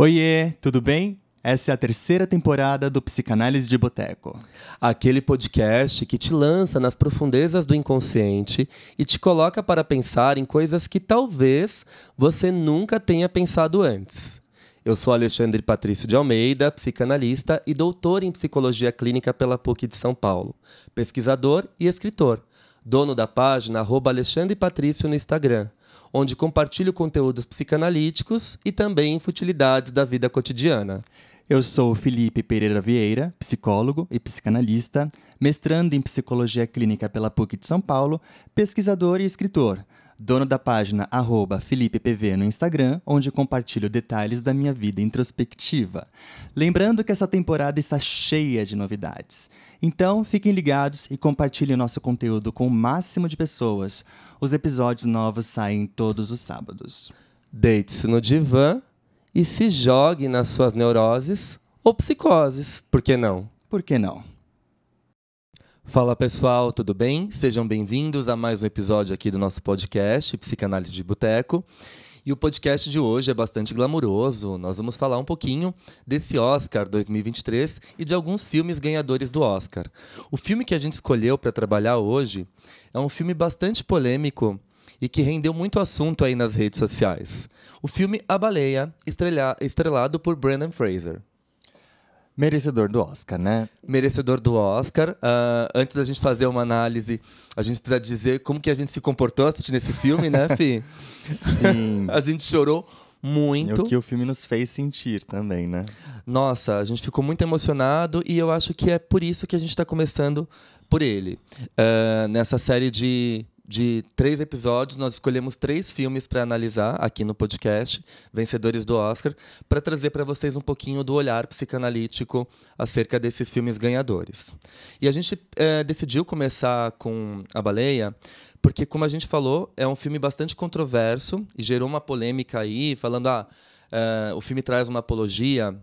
Oiê, tudo bem? Essa é a terceira temporada do Psicanálise de Boteco. Aquele podcast que te lança nas profundezas do inconsciente e te coloca para pensar em coisas que talvez você nunca tenha pensado antes. Eu sou Alexandre Patrício de Almeida, psicanalista e doutor em psicologia clínica pela PUC de São Paulo, pesquisador e escritor, dono da página Alexandre Patrício no Instagram onde compartilho conteúdos psicanalíticos e também futilidades da vida cotidiana. Eu sou Felipe Pereira Vieira, psicólogo e psicanalista, mestrando em psicologia clínica pela PUC de São Paulo, pesquisador e escritor dono da página FelipePV no Instagram, onde compartilho detalhes da minha vida introspectiva. Lembrando que essa temporada está cheia de novidades. Então, fiquem ligados e compartilhem nosso conteúdo com o máximo de pessoas. Os episódios novos saem todos os sábados. Deite-se no divã e se jogue nas suas neuroses ou psicoses. Por que não? Por que não? Fala pessoal, tudo bem? Sejam bem-vindos a mais um episódio aqui do nosso podcast Psicanálise de Boteco. E o podcast de hoje é bastante glamuroso. Nós vamos falar um pouquinho desse Oscar 2023 e de alguns filmes ganhadores do Oscar. O filme que a gente escolheu para trabalhar hoje é um filme bastante polêmico e que rendeu muito assunto aí nas redes sociais. O filme A Baleia, estrelado por Brandon Fraser. Merecedor do Oscar, né? Merecedor do Oscar. Uh, antes da gente fazer uma análise, a gente precisa dizer como que a gente se comportou assistindo esse filme, né, Fih? Sim. a gente chorou muito. E o que o filme nos fez sentir também, né? Nossa, a gente ficou muito emocionado e eu acho que é por isso que a gente está começando por ele. Uh, nessa série de de três episódios, nós escolhemos três filmes para analisar aqui no podcast, vencedores do Oscar, para trazer para vocês um pouquinho do olhar psicanalítico acerca desses filmes ganhadores. E a gente é, decidiu começar com A Baleia, porque, como a gente falou, é um filme bastante controverso e gerou uma polêmica aí, falando: ah, é, o filme traz uma apologia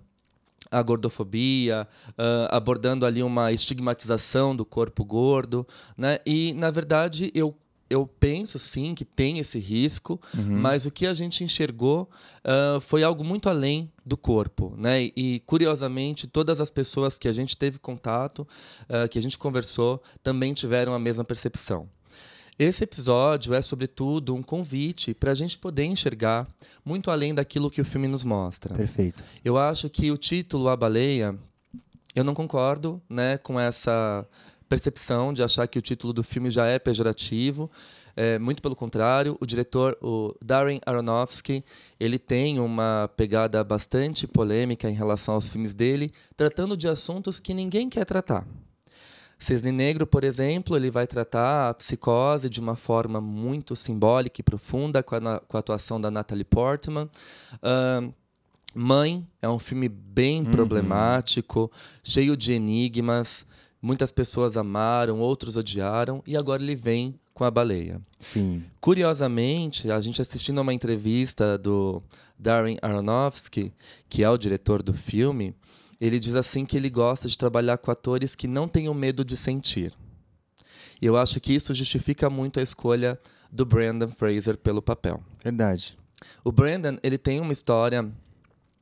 a gordofobia, uh, abordando ali uma estigmatização do corpo gordo, né? E na verdade eu eu penso sim que tem esse risco, uhum. mas o que a gente enxergou uh, foi algo muito além do corpo, né? E curiosamente todas as pessoas que a gente teve contato, uh, que a gente conversou, também tiveram a mesma percepção. Esse episódio é, sobretudo, um convite para a gente poder enxergar muito além daquilo que o filme nos mostra. Perfeito. Eu acho que o título A Baleia, eu não concordo né, com essa percepção de achar que o título do filme já é pejorativo. É, muito pelo contrário, o diretor, o Darren Aronofsky, ele tem uma pegada bastante polêmica em relação aos filmes dele, tratando de assuntos que ninguém quer tratar. Cisne Negro, por exemplo, ele vai tratar a psicose de uma forma muito simbólica e profunda, com a, com a atuação da Natalie Portman. Uh, Mãe é um filme bem uhum. problemático, cheio de enigmas. Muitas pessoas amaram, outros odiaram, e agora ele vem com a baleia. Sim. Curiosamente, a gente assistindo a uma entrevista do Darren Aronofsky, que é o diretor do filme, ele diz assim que ele gosta de trabalhar com atores que não tenham medo de sentir. E eu acho que isso justifica muito a escolha do Brandon Fraser pelo papel. Verdade. O Brandon, ele tem uma história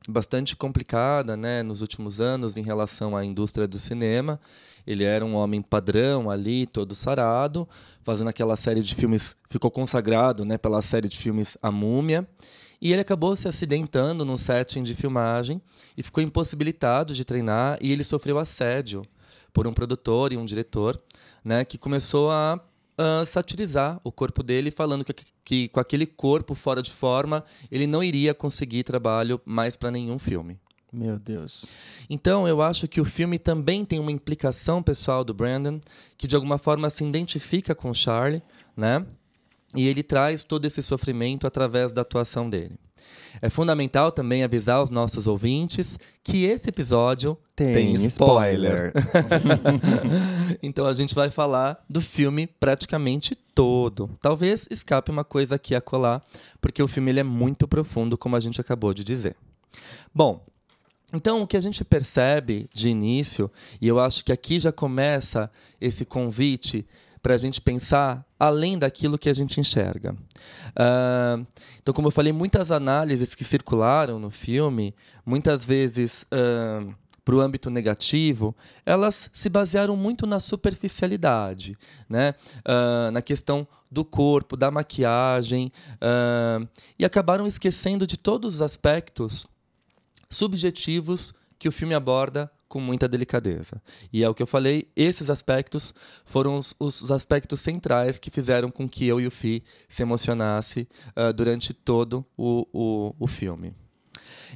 bastante complicada, né, nos últimos anos em relação à indústria do cinema. Ele era um homem padrão ali, todo sarado, fazendo aquela série de filmes, ficou consagrado né, pela série de filmes A Múmia. E ele acabou se acidentando num setting de filmagem e ficou impossibilitado de treinar e ele sofreu assédio por um produtor e um diretor, né, que começou a uh, satirizar o corpo dele, falando que, que com aquele corpo fora de forma ele não iria conseguir trabalho mais para nenhum filme. Meu Deus. Então, eu acho que o filme também tem uma implicação pessoal do Brandon, que de alguma forma se identifica com Charlie, né? E ele traz todo esse sofrimento através da atuação dele. É fundamental também avisar os nossos ouvintes que esse episódio tem, tem spoiler. então a gente vai falar do filme praticamente todo. Talvez escape uma coisa aqui a colar, porque o filme ele é muito profundo, como a gente acabou de dizer. Bom, então, o que a gente percebe de início, e eu acho que aqui já começa esse convite para a gente pensar além daquilo que a gente enxerga. Uh, então, como eu falei, muitas análises que circularam no filme, muitas vezes uh, para o âmbito negativo, elas se basearam muito na superficialidade, né? Uh, na questão do corpo, da maquiagem, e acabaram esquecendo de todos os aspectos subjetivos que o filme aborda com muita delicadeza. E é o que eu falei, esses aspectos foram os, os aspectos centrais que fizeram com que eu e o Fi se emocionasse uh, durante todo o, o, o filme.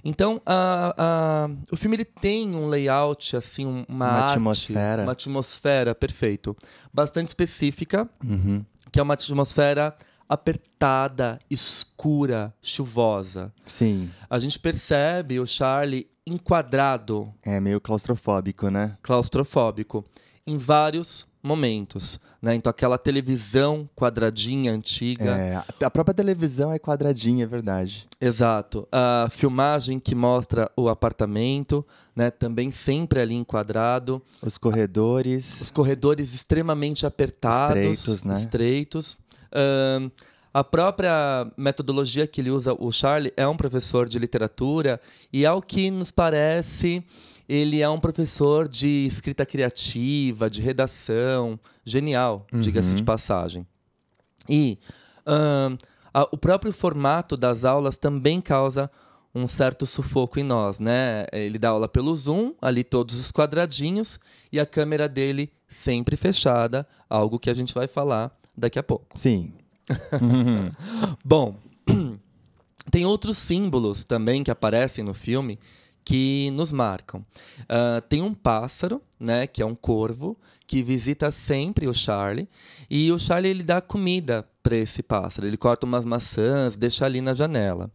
Então, a, a, o filme ele tem um layout, assim, uma, uma arte, atmosfera. Uma atmosfera, perfeito. Bastante específica, uhum. que é uma atmosfera apertada, escura, chuvosa. Sim. A gente percebe o Charlie enquadrado. É meio claustrofóbico, né? Claustrofóbico. Em vários momentos. Né? Então, aquela televisão quadradinha antiga. É, a própria televisão é quadradinha, é verdade. Exato. A filmagem que mostra o apartamento, né? também sempre ali enquadrado. Os corredores. Os corredores extremamente apertados. Estreitos, né? Estreitos. Uh, a própria metodologia que ele usa, o Charlie, é um professor de literatura e, ao que nos parece, ele é um professor de escrita criativa, de redação, genial, uhum. diga-se de passagem. E um, a, o próprio formato das aulas também causa um certo sufoco em nós, né? Ele dá aula pelo Zoom, ali todos os quadradinhos e a câmera dele sempre fechada, algo que a gente vai falar daqui a pouco. Sim. Bom, tem outros símbolos também que aparecem no filme que nos marcam. Uh, tem um pássaro, né, que é um corvo, que visita sempre o Charlie e o Charlie ele dá comida para esse pássaro. Ele corta umas maçãs, deixa ali na janela.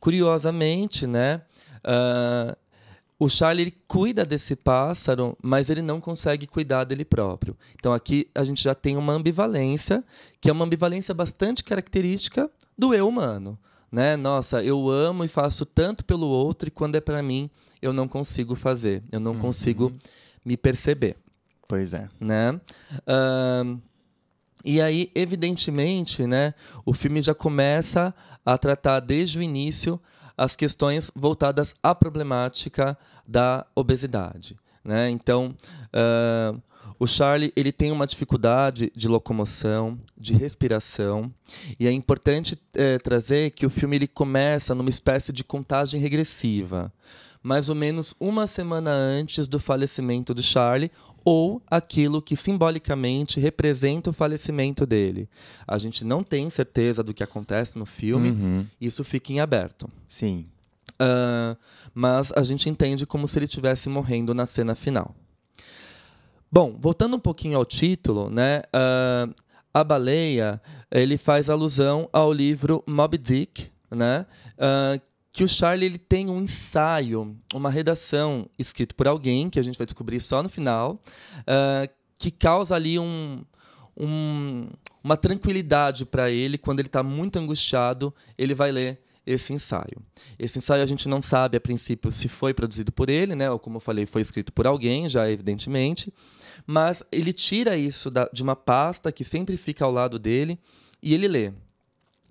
Curiosamente, né, uh, o Charlie cuida desse pássaro, mas ele não consegue cuidar dele próprio. Então aqui a gente já tem uma ambivalência, que é uma ambivalência bastante característica do eu humano. Né? Nossa, eu amo e faço tanto pelo outro e quando é para mim eu não consigo fazer, eu não uhum. consigo me perceber. Pois é. Né? Uh, e aí, evidentemente, né, o filme já começa a tratar desde o início as questões voltadas à problemática da obesidade. Né? Então, uh, o Charlie ele tem uma dificuldade de locomoção, de respiração, e é importante uh, trazer que o filme ele começa numa espécie de contagem regressiva, mais ou menos uma semana antes do falecimento do Charlie ou aquilo que simbolicamente representa o falecimento dele. A gente não tem certeza do que acontece no filme, uhum. isso fica em aberto. Sim. Uh, mas a gente entende como se ele estivesse morrendo na cena final. Bom, voltando um pouquinho ao título, né? Uh, a baleia ele faz alusão ao livro Moby Dick, né? Uh, que o Charlie ele tem um ensaio, uma redação escrito por alguém, que a gente vai descobrir só no final, uh, que causa ali um, um, uma tranquilidade para ele quando ele está muito angustiado, ele vai ler esse ensaio. Esse ensaio a gente não sabe a princípio se foi produzido por ele, né, ou como eu falei, foi escrito por alguém, já evidentemente, mas ele tira isso da, de uma pasta que sempre fica ao lado dele e ele lê.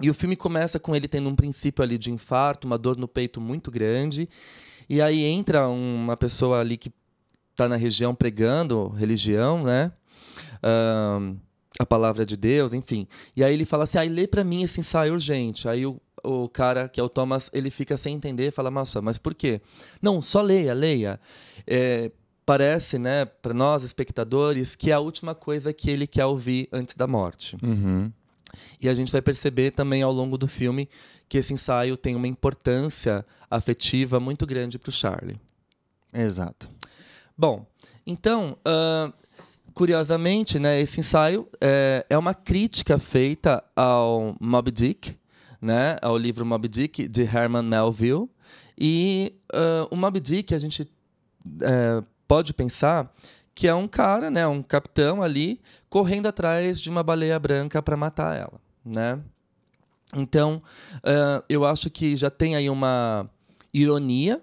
E o filme começa com ele tendo um princípio ali de infarto, uma dor no peito muito grande. E aí entra uma pessoa ali que está na região pregando religião, né? Um, a palavra de Deus, enfim. E aí ele fala assim: ah, lê para mim esse ensaio urgente. Aí o, o cara, que é o Thomas, ele fica sem entender fala: nossa, mas por quê? Não, só leia, leia. É, parece, né, para nós espectadores, que é a última coisa que ele quer ouvir antes da morte. Uhum. E a gente vai perceber também ao longo do filme que esse ensaio tem uma importância afetiva muito grande para o Charlie. Exato. Bom, então, uh, curiosamente, né, esse ensaio é, é, uma crítica feita ao Moby Dick, né, ao livro Moby Dick de Herman Melville. E uh, o Moby Dick, a gente uh, pode pensar que é um cara, né, um capitão ali, correndo atrás de uma baleia branca para matar ela, né? Então, uh, eu acho que já tem aí uma ironia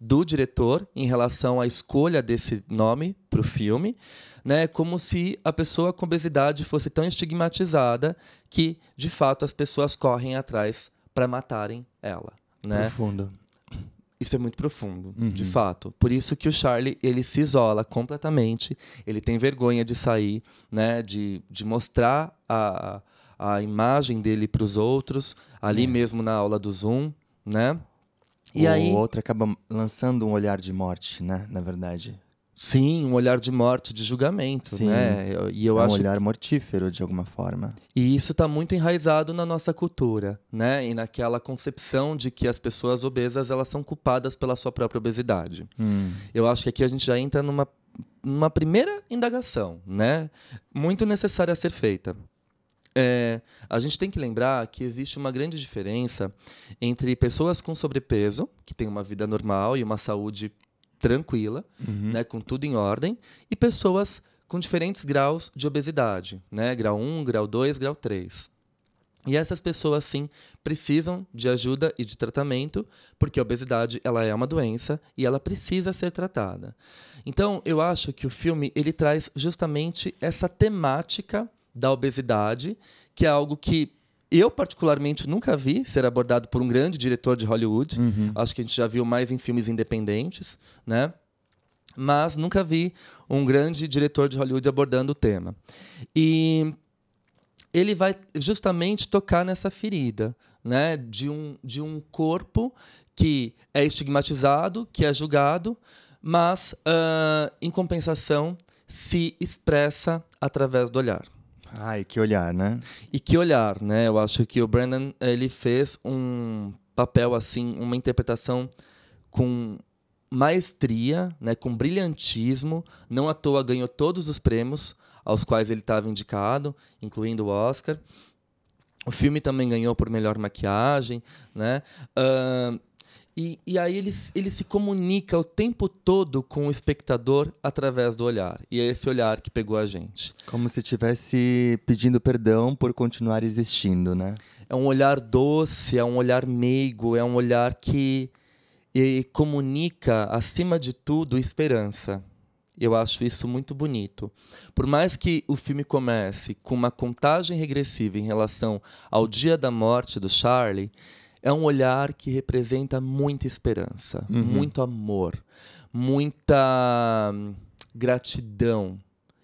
do diretor em relação à escolha desse nome para o filme, né? Como se a pessoa com obesidade fosse tão estigmatizada que, de fato, as pessoas correm atrás para matarem ela, né? Profundo. Isso é muito profundo, uhum. de fato. Por isso que o Charlie ele se isola completamente. Ele tem vergonha de sair, né? De, de mostrar a, a imagem dele para os outros ali é. mesmo na aula do Zoom, né? E o aí... outro acaba lançando um olhar de morte, né? Na verdade. Sim, um olhar de morte, de julgamento, Sim. né? E eu é um acho olhar mortífero de alguma forma. E isso está muito enraizado na nossa cultura, né? E naquela concepção de que as pessoas obesas elas são culpadas pela sua própria obesidade. Hum. Eu acho que aqui a gente já entra numa, numa primeira indagação, né? Muito necessária a ser feita. É, a gente tem que lembrar que existe uma grande diferença entre pessoas com sobrepeso, que têm uma vida normal e uma saúde tranquila, uhum. né, com tudo em ordem, e pessoas com diferentes graus de obesidade, né, grau 1, grau 2, grau 3. E essas pessoas, sim, precisam de ajuda e de tratamento, porque a obesidade ela é uma doença e ela precisa ser tratada. Então, eu acho que o filme ele traz justamente essa temática da obesidade, que é algo que eu, particularmente, nunca vi ser abordado por um grande diretor de Hollywood. Uhum. Acho que a gente já viu mais em filmes independentes, né? Mas nunca vi um grande diretor de Hollywood abordando o tema. E ele vai justamente tocar nessa ferida, né? De um, de um corpo que é estigmatizado, que é julgado, mas, uh, em compensação, se expressa através do olhar. Ai, que olhar, né? E que olhar, né? Eu acho que o Brandon ele fez um papel assim, uma interpretação com maestria, né, com brilhantismo. Não à toa ganhou todos os prêmios aos quais ele estava indicado, incluindo o Oscar. O filme também ganhou por melhor maquiagem, né? Uh, e, e aí ele, ele se comunica o tempo todo com o espectador através do olhar. E é esse olhar que pegou a gente. Como se estivesse pedindo perdão por continuar existindo, né? É um olhar doce, é um olhar meigo, é um olhar que comunica, acima de tudo, esperança. Eu acho isso muito bonito. Por mais que o filme comece com uma contagem regressiva em relação ao dia da morte do Charlie, é um olhar que representa muita esperança, uhum. muito amor, muita hum, gratidão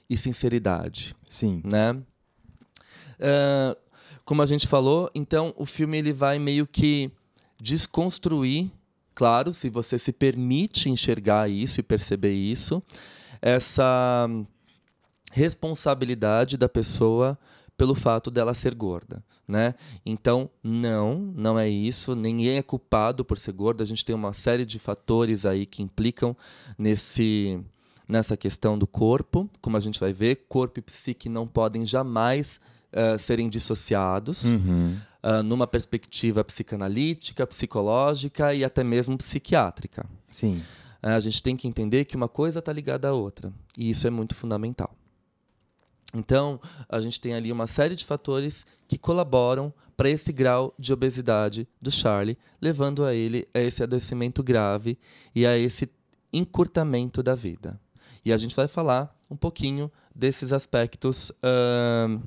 e sinceridade. Sim. Né? Uh, como a gente falou, então o filme ele vai meio que desconstruir, claro, se você se permite enxergar isso e perceber isso, essa hum, responsabilidade da pessoa pelo fato dela ser gorda, né? Então, não, não é isso. Ninguém é culpado por ser gorda. A gente tem uma série de fatores aí que implicam nesse nessa questão do corpo, como a gente vai ver, corpo e psique não podem jamais uh, serem dissociados. Uhum. Uh, numa perspectiva psicanalítica, psicológica e até mesmo psiquiátrica. Sim. Uh, a gente tem que entender que uma coisa está ligada à outra. E isso é muito fundamental. Então, a gente tem ali uma série de fatores que colaboram para esse grau de obesidade do Charlie, levando a ele a esse adoecimento grave e a esse encurtamento da vida. E a gente vai falar um pouquinho desses aspectos uh,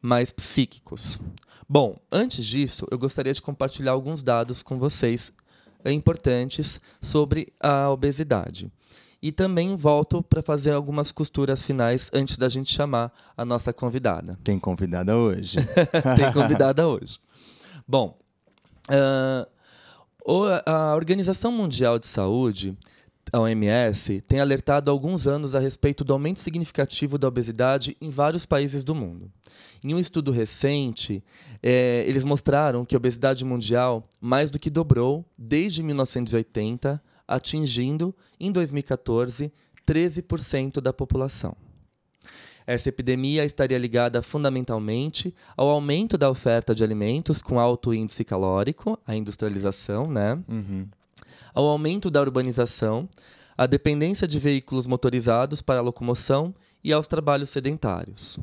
mais psíquicos. Bom, antes disso, eu gostaria de compartilhar alguns dados com vocês importantes sobre a obesidade. E também volto para fazer algumas costuras finais antes da gente chamar a nossa convidada. Tem convidada hoje. Tem convidada hoje. Bom, uh, a Organização Mundial de Saúde, a OMS, tem alertado há alguns anos a respeito do aumento significativo da obesidade em vários países do mundo. Em um estudo recente, é, eles mostraram que a obesidade mundial mais do que dobrou desde 1980 atingindo, em 2014, 13% da população. Essa epidemia estaria ligada fundamentalmente ao aumento da oferta de alimentos com alto índice calórico, a industrialização, né? Uhum. Ao aumento da urbanização, à dependência de veículos motorizados para a locomoção e aos trabalhos sedentários.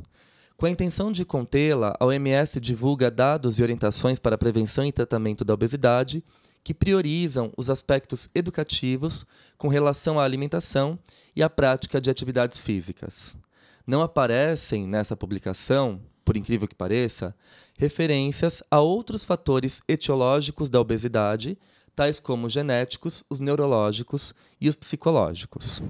Com a intenção de contê-la, a OMS divulga dados e orientações para a prevenção e tratamento da obesidade que priorizam os aspectos educativos com relação à alimentação e à prática de atividades físicas. Não aparecem nessa publicação, por incrível que pareça, referências a outros fatores etiológicos da obesidade, tais como os genéticos, os neurológicos e os psicológicos.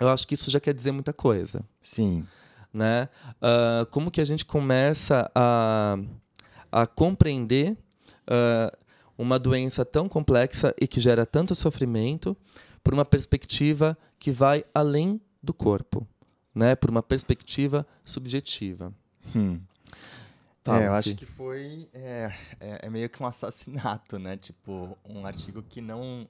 Eu acho que isso já quer dizer muita coisa. Sim. Né? Uh, como que a gente começa a, a compreender uh, uma doença tão complexa e que gera tanto sofrimento por uma perspectiva que vai além do corpo, né? por uma perspectiva subjetiva. Hum. Tá, é, eu acho que foi é, é, é, meio que um assassinato, né? Tipo, um artigo que não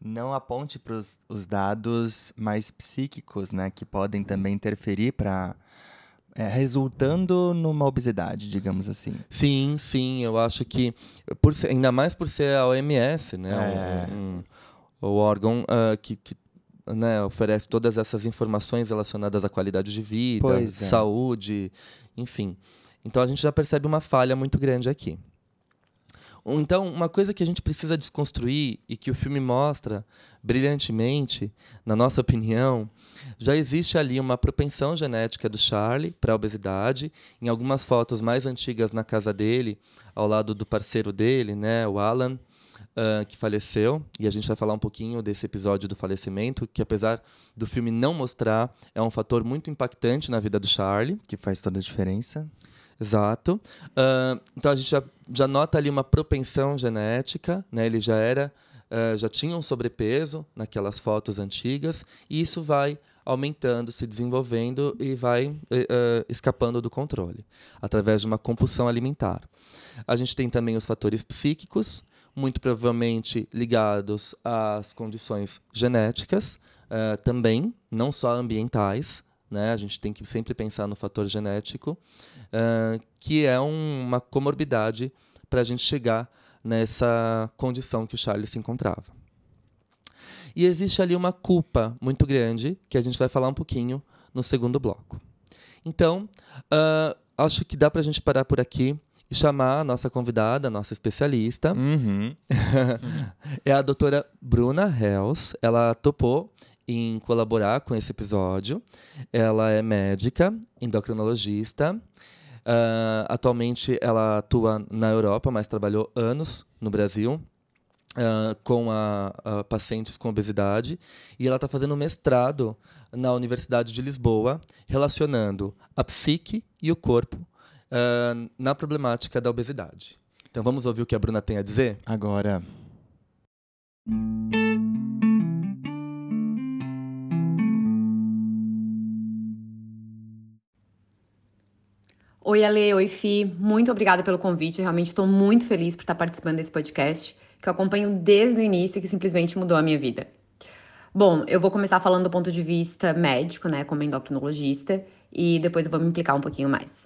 não aponte para os dados mais psíquicos, né, que podem também interferir para é, resultando numa obesidade, digamos assim. Sim, sim, eu acho que por ser, ainda mais por ser a OMS, né, é. um, um, o órgão uh, que, que né, oferece todas essas informações relacionadas à qualidade de vida, é. saúde, enfim. Então a gente já percebe uma falha muito grande aqui. Então, uma coisa que a gente precisa desconstruir e que o filme mostra brilhantemente, na nossa opinião, já existe ali uma propensão genética do Charlie para a obesidade. Em algumas fotos mais antigas na casa dele, ao lado do parceiro dele, né, o Alan, uh, que faleceu. E a gente vai falar um pouquinho desse episódio do falecimento, que apesar do filme não mostrar, é um fator muito impactante na vida do Charlie. Que faz toda a diferença. Exato. Uh, então a gente já, já nota ali uma propensão genética, né? Ele já era, uh, já tinha um sobrepeso naquelas fotos antigas, e isso vai aumentando, se desenvolvendo e vai uh, escapando do controle, através de uma compulsão alimentar. A gente tem também os fatores psíquicos, muito provavelmente ligados às condições genéticas, também, não só ambientais, né? A gente tem que sempre pensar no fator genético, uh, que é um, uma comorbidade para a gente chegar nessa condição que o Charles se encontrava. E existe ali uma culpa muito grande, que a gente vai falar um pouquinho no segundo bloco. Então, uh, acho que dá para a gente parar por aqui e chamar a nossa convidada, a nossa especialista. Uhum. é a doutora Bruna Hells. Ela topou em colaborar com esse episódio. Ela é médica, endocrinologista. Uh, atualmente ela atua na Europa, mas trabalhou anos no Brasil. Uh, com a, a, pacientes com obesidade e ela está fazendo mestrado na Universidade de Lisboa, relacionando a psique e o corpo uh, na problemática da obesidade. Então vamos ouvir o que a Bruna tem a dizer? Agora. Oi, Ale, oi, Fi. Muito obrigada pelo convite. Eu realmente estou muito feliz por estar participando desse podcast, que eu acompanho desde o início e que simplesmente mudou a minha vida. Bom, eu vou começar falando do ponto de vista médico, né, como endocrinologista, e depois eu vou me implicar um pouquinho mais.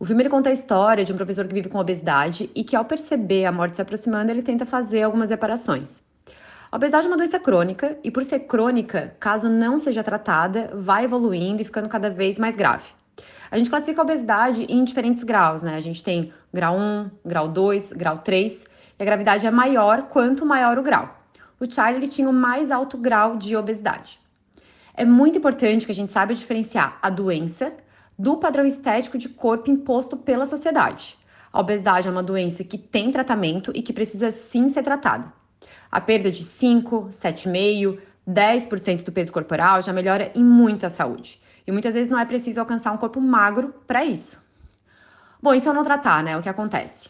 O filme ele conta a história de um professor que vive com obesidade e que, ao perceber a morte se aproximando, ele tenta fazer algumas reparações. A obesidade é uma doença crônica e, por ser crônica, caso não seja tratada, vai evoluindo e ficando cada vez mais grave. A gente classifica a obesidade em diferentes graus, né? A gente tem grau 1, grau 2, grau 3, e a gravidade é maior quanto maior o grau. O Charlie ele tinha o mais alto grau de obesidade. É muito importante que a gente saiba diferenciar a doença do padrão estético de corpo imposto pela sociedade. A obesidade é uma doença que tem tratamento e que precisa sim ser tratada. A perda de 5, 7,5, 10% do peso corporal já melhora em muita saúde. E muitas vezes não é preciso alcançar um corpo magro para isso. Bom, se eu não tratar, né? O que acontece?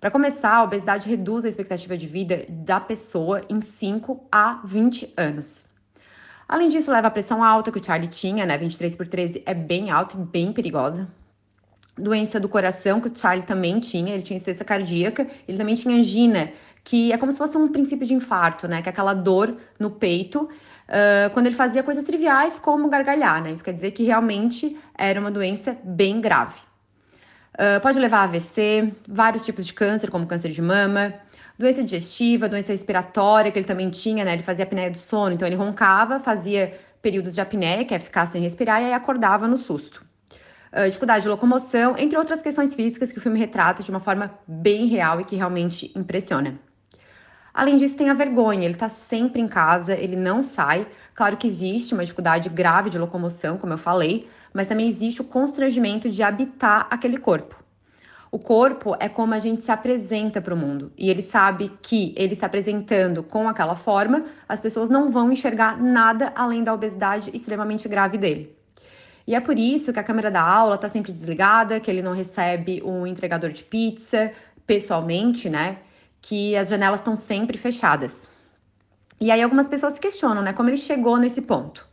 Para começar, a obesidade reduz a expectativa de vida da pessoa em 5 a 20 anos. Além disso, leva a pressão alta que o Charlie tinha, né? 23 por 13 é bem alta e bem perigosa. Doença do coração que o Charlie também tinha, ele tinha insuficiência cardíaca, ele também tinha angina, que é como se fosse um princípio de infarto, né? Que é aquela dor no peito quando ele fazia coisas triviais como gargalhar, né? Isso quer dizer que realmente era uma doença bem grave. Uh, pode levar a AVC, vários tipos de câncer, como câncer de mama, doença digestiva, doença respiratória, que ele também tinha, né? Ele fazia apneia do sono, então ele roncava, fazia períodos de apneia, que é ficar sem respirar, e aí acordava no susto. Uh, dificuldade de locomoção, entre outras questões físicas que o filme retrata de uma forma bem real e que realmente impressiona. Além disso, tem a vergonha, ele está sempre em casa, ele não sai. Claro que existe uma dificuldade grave de locomoção, como eu falei, mas também existe o constrangimento de habitar aquele corpo. O corpo é como a gente se apresenta para o mundo. E ele sabe que ele se apresentando com aquela forma, as pessoas não vão enxergar nada além da obesidade extremamente grave dele. E é por isso que a câmera da aula está sempre desligada, que ele não recebe um entregador de pizza pessoalmente, né? Que as janelas estão sempre fechadas. E aí algumas pessoas se questionam, né? Como ele chegou nesse ponto.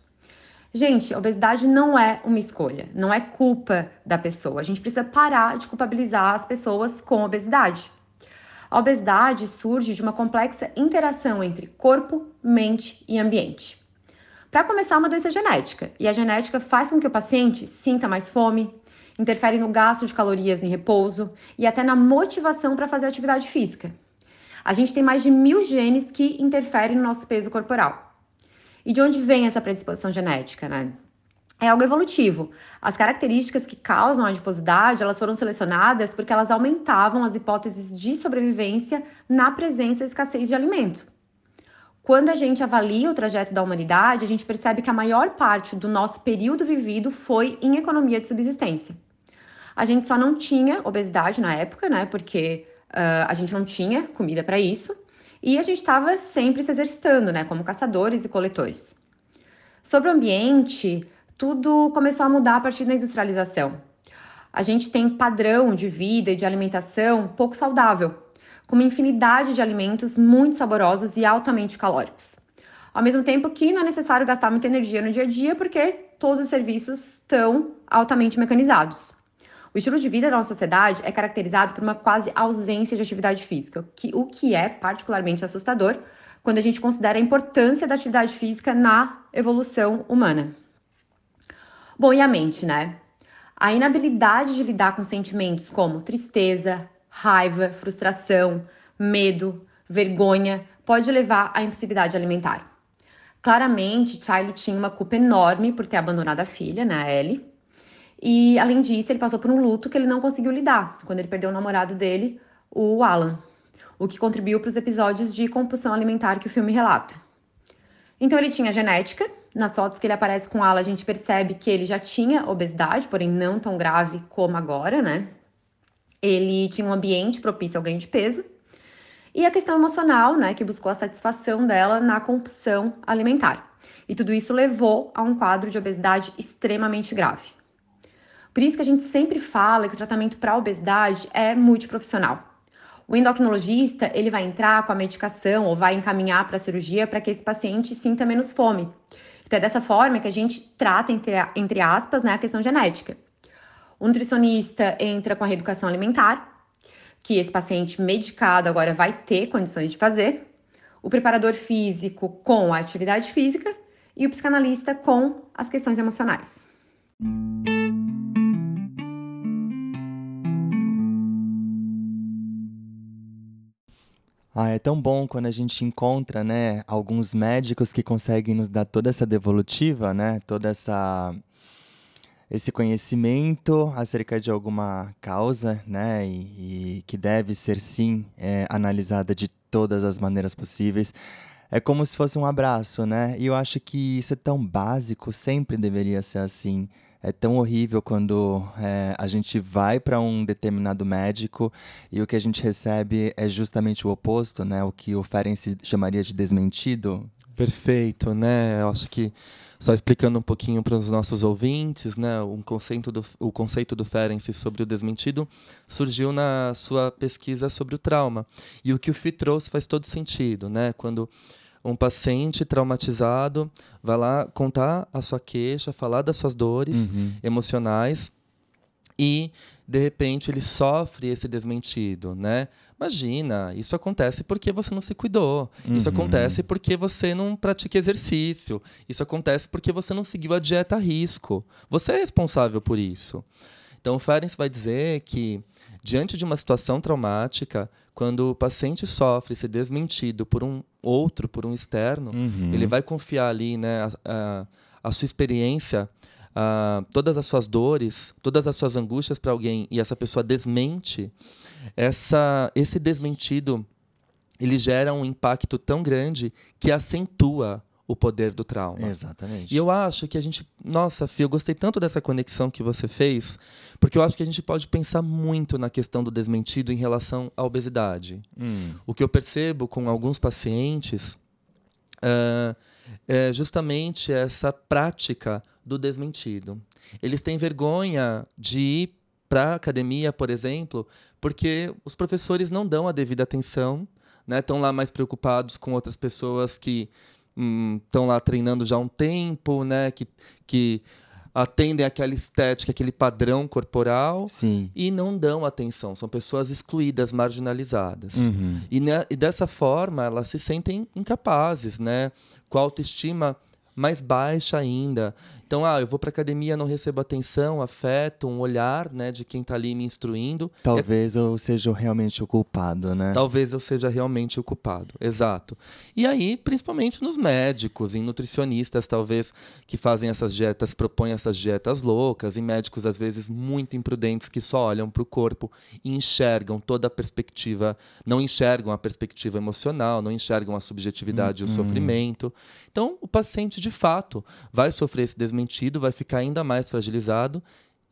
Gente, obesidade não é uma escolha, não é culpa da pessoa. A gente precisa parar de culpabilizar as pessoas com obesidade. A obesidade surge de uma complexa interação entre corpo, mente e ambiente. Para começar, é uma doença genética, e a genética faz com que o paciente sinta mais fome, interfere no gasto de calorias em repouso e até na motivação para fazer atividade física. A gente tem mais de mil genes que interferem no nosso peso corporal. E de onde vem essa predisposição genética, né? É algo evolutivo. As características que causam a adiposidade, elas foram selecionadas porque elas aumentavam as hipóteses de sobrevivência na presença e escassez de alimento. Quando a gente avalia o trajeto da humanidade, a gente percebe que a maior parte do nosso período vivido foi em economia de subsistência. A gente só não tinha obesidade na época, né? Porque uh, a gente não tinha comida para isso. E a gente estava sempre se exercitando, né, como caçadores e coletores. Sobre o ambiente, tudo começou a mudar a partir da industrialização. A gente tem padrão de vida e de alimentação pouco saudável, com uma infinidade de alimentos muito saborosos e altamente calóricos. Ao mesmo tempo que não é necessário gastar muita energia no dia a dia, porque todos os serviços estão altamente mecanizados. O estilo de vida da nossa sociedade é caracterizado por uma quase ausência de atividade física, que, o que é particularmente assustador quando a gente considera a importância da atividade física na evolução humana. Bom, e a mente, né? A inabilidade de lidar com sentimentos como tristeza, raiva, frustração, medo, vergonha pode levar à impulsividade alimentar. Claramente, Charlie tinha uma culpa enorme por ter abandonado a filha, né, Ellie, e além disso, ele passou por um luto que ele não conseguiu lidar quando ele perdeu o namorado dele, o Alan, o que contribuiu para os episódios de compulsão alimentar que o filme relata. Então ele tinha genética, nas fotos que ele aparece com Alan, a gente percebe que ele já tinha obesidade, porém não tão grave como agora, né? Ele tinha um ambiente propício ao ganho de peso. E a questão emocional, né, que buscou a satisfação dela na compulsão alimentar. E tudo isso levou a um quadro de obesidade extremamente grave. Por isso que a gente sempre fala que o tratamento para obesidade é multiprofissional. O endocrinologista, ele vai entrar com a medicação ou vai encaminhar para a cirurgia para que esse paciente sinta menos fome. Então é dessa forma que a gente trata, entre, entre aspas, né, a questão genética. O nutricionista entra com a reeducação alimentar, que esse paciente medicado agora vai ter condições de fazer. O preparador físico com a atividade física e o psicanalista com as questões emocionais. Ah, é tão bom quando a gente encontra, né, alguns médicos que conseguem nos dar toda essa devolutiva, né, toda essa esse conhecimento acerca de alguma causa, né, e, e que deve ser sim é, analisada de todas as maneiras possíveis. É como se fosse um abraço, né? E eu acho que isso é tão básico, sempre deveria ser assim é tão horrível quando é, a gente vai para um determinado médico e o que a gente recebe é justamente o oposto, né? O que o Ferenc chamaria de desmentido. Perfeito, né? Eu acho que só explicando um pouquinho para os nossos ouvintes, né? Um conceito do, o conceito do Ferenc sobre o desmentido surgiu na sua pesquisa sobre o trauma e o que o Fi trouxe faz todo sentido, né? Quando um paciente traumatizado vai lá contar a sua queixa, falar das suas dores uhum. emocionais e de repente ele sofre esse desmentido, né? Imagina, isso acontece porque você não se cuidou. Uhum. Isso acontece porque você não pratica exercício. Isso acontece porque você não seguiu a dieta a risco. Você é responsável por isso. Então, o Ferenc vai dizer que, diante de uma situação traumática, quando o paciente sofre ser desmentido por um outro, por um externo, uhum. ele vai confiar ali né, a, a, a sua experiência, a, todas as suas dores, todas as suas angústias para alguém e essa pessoa desmente, essa, esse desmentido ele gera um impacto tão grande que acentua o poder do trauma. Exatamente. E eu acho que a gente. Nossa, Fio, eu gostei tanto dessa conexão que você fez, porque eu acho que a gente pode pensar muito na questão do desmentido em relação à obesidade. Hum. O que eu percebo com alguns pacientes uh, é justamente essa prática do desmentido. Eles têm vergonha de ir para a academia, por exemplo, porque os professores não dão a devida atenção, né? estão lá mais preocupados com outras pessoas que estão hum, lá treinando já há um tempo, né? Que, que atendem aquela estética, aquele padrão corporal Sim. e não dão atenção. São pessoas excluídas, marginalizadas. Uhum. E, né, e dessa forma elas se sentem incapazes, né? Com a autoestima mais baixa ainda. Então, ah, eu vou para academia, não recebo atenção, afeto, um olhar, né, de quem está ali me instruindo. Talvez é... eu seja realmente o culpado, né? Talvez eu seja realmente o culpado, exato. E aí, principalmente nos médicos, em nutricionistas, talvez, que fazem essas dietas, propõem essas dietas loucas, em médicos, às vezes, muito imprudentes, que só olham para o corpo e enxergam toda a perspectiva, não enxergam a perspectiva emocional, não enxergam a subjetividade hum, e o hum. sofrimento. Então, o paciente, de fato, vai sofrer esse desmentido desmentido, vai ficar ainda mais fragilizado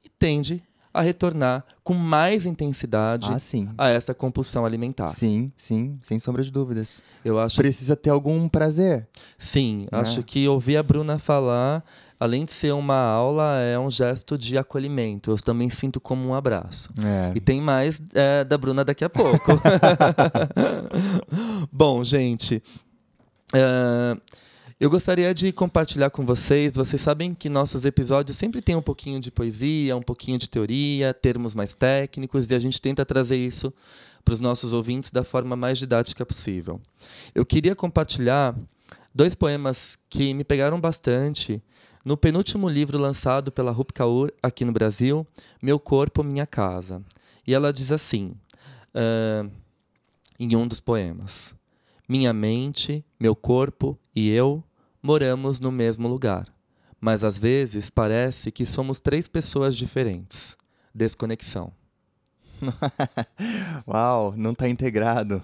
e tende a retornar com mais intensidade ah, a essa compulsão alimentar. Sim, sim, sem sombra de dúvidas. Eu acho precisa ter algum prazer. Sim, né? acho que ouvir a Bruna falar, além de ser uma aula, é um gesto de acolhimento. Eu também sinto como um abraço. É. E tem mais é, da Bruna daqui a pouco. Bom, gente. Uh, eu gostaria de compartilhar com vocês. Vocês sabem que nossos episódios sempre têm um pouquinho de poesia, um pouquinho de teoria, termos mais técnicos, e a gente tenta trazer isso para os nossos ouvintes da forma mais didática possível. Eu queria compartilhar dois poemas que me pegaram bastante no penúltimo livro lançado pela Rup Kaur aqui no Brasil, Meu Corpo, Minha Casa. E ela diz assim, uh, em um dos poemas. Minha mente, meu corpo e eu moramos no mesmo lugar, mas às vezes parece que somos três pessoas diferentes. Desconexão. Uau, não está integrado.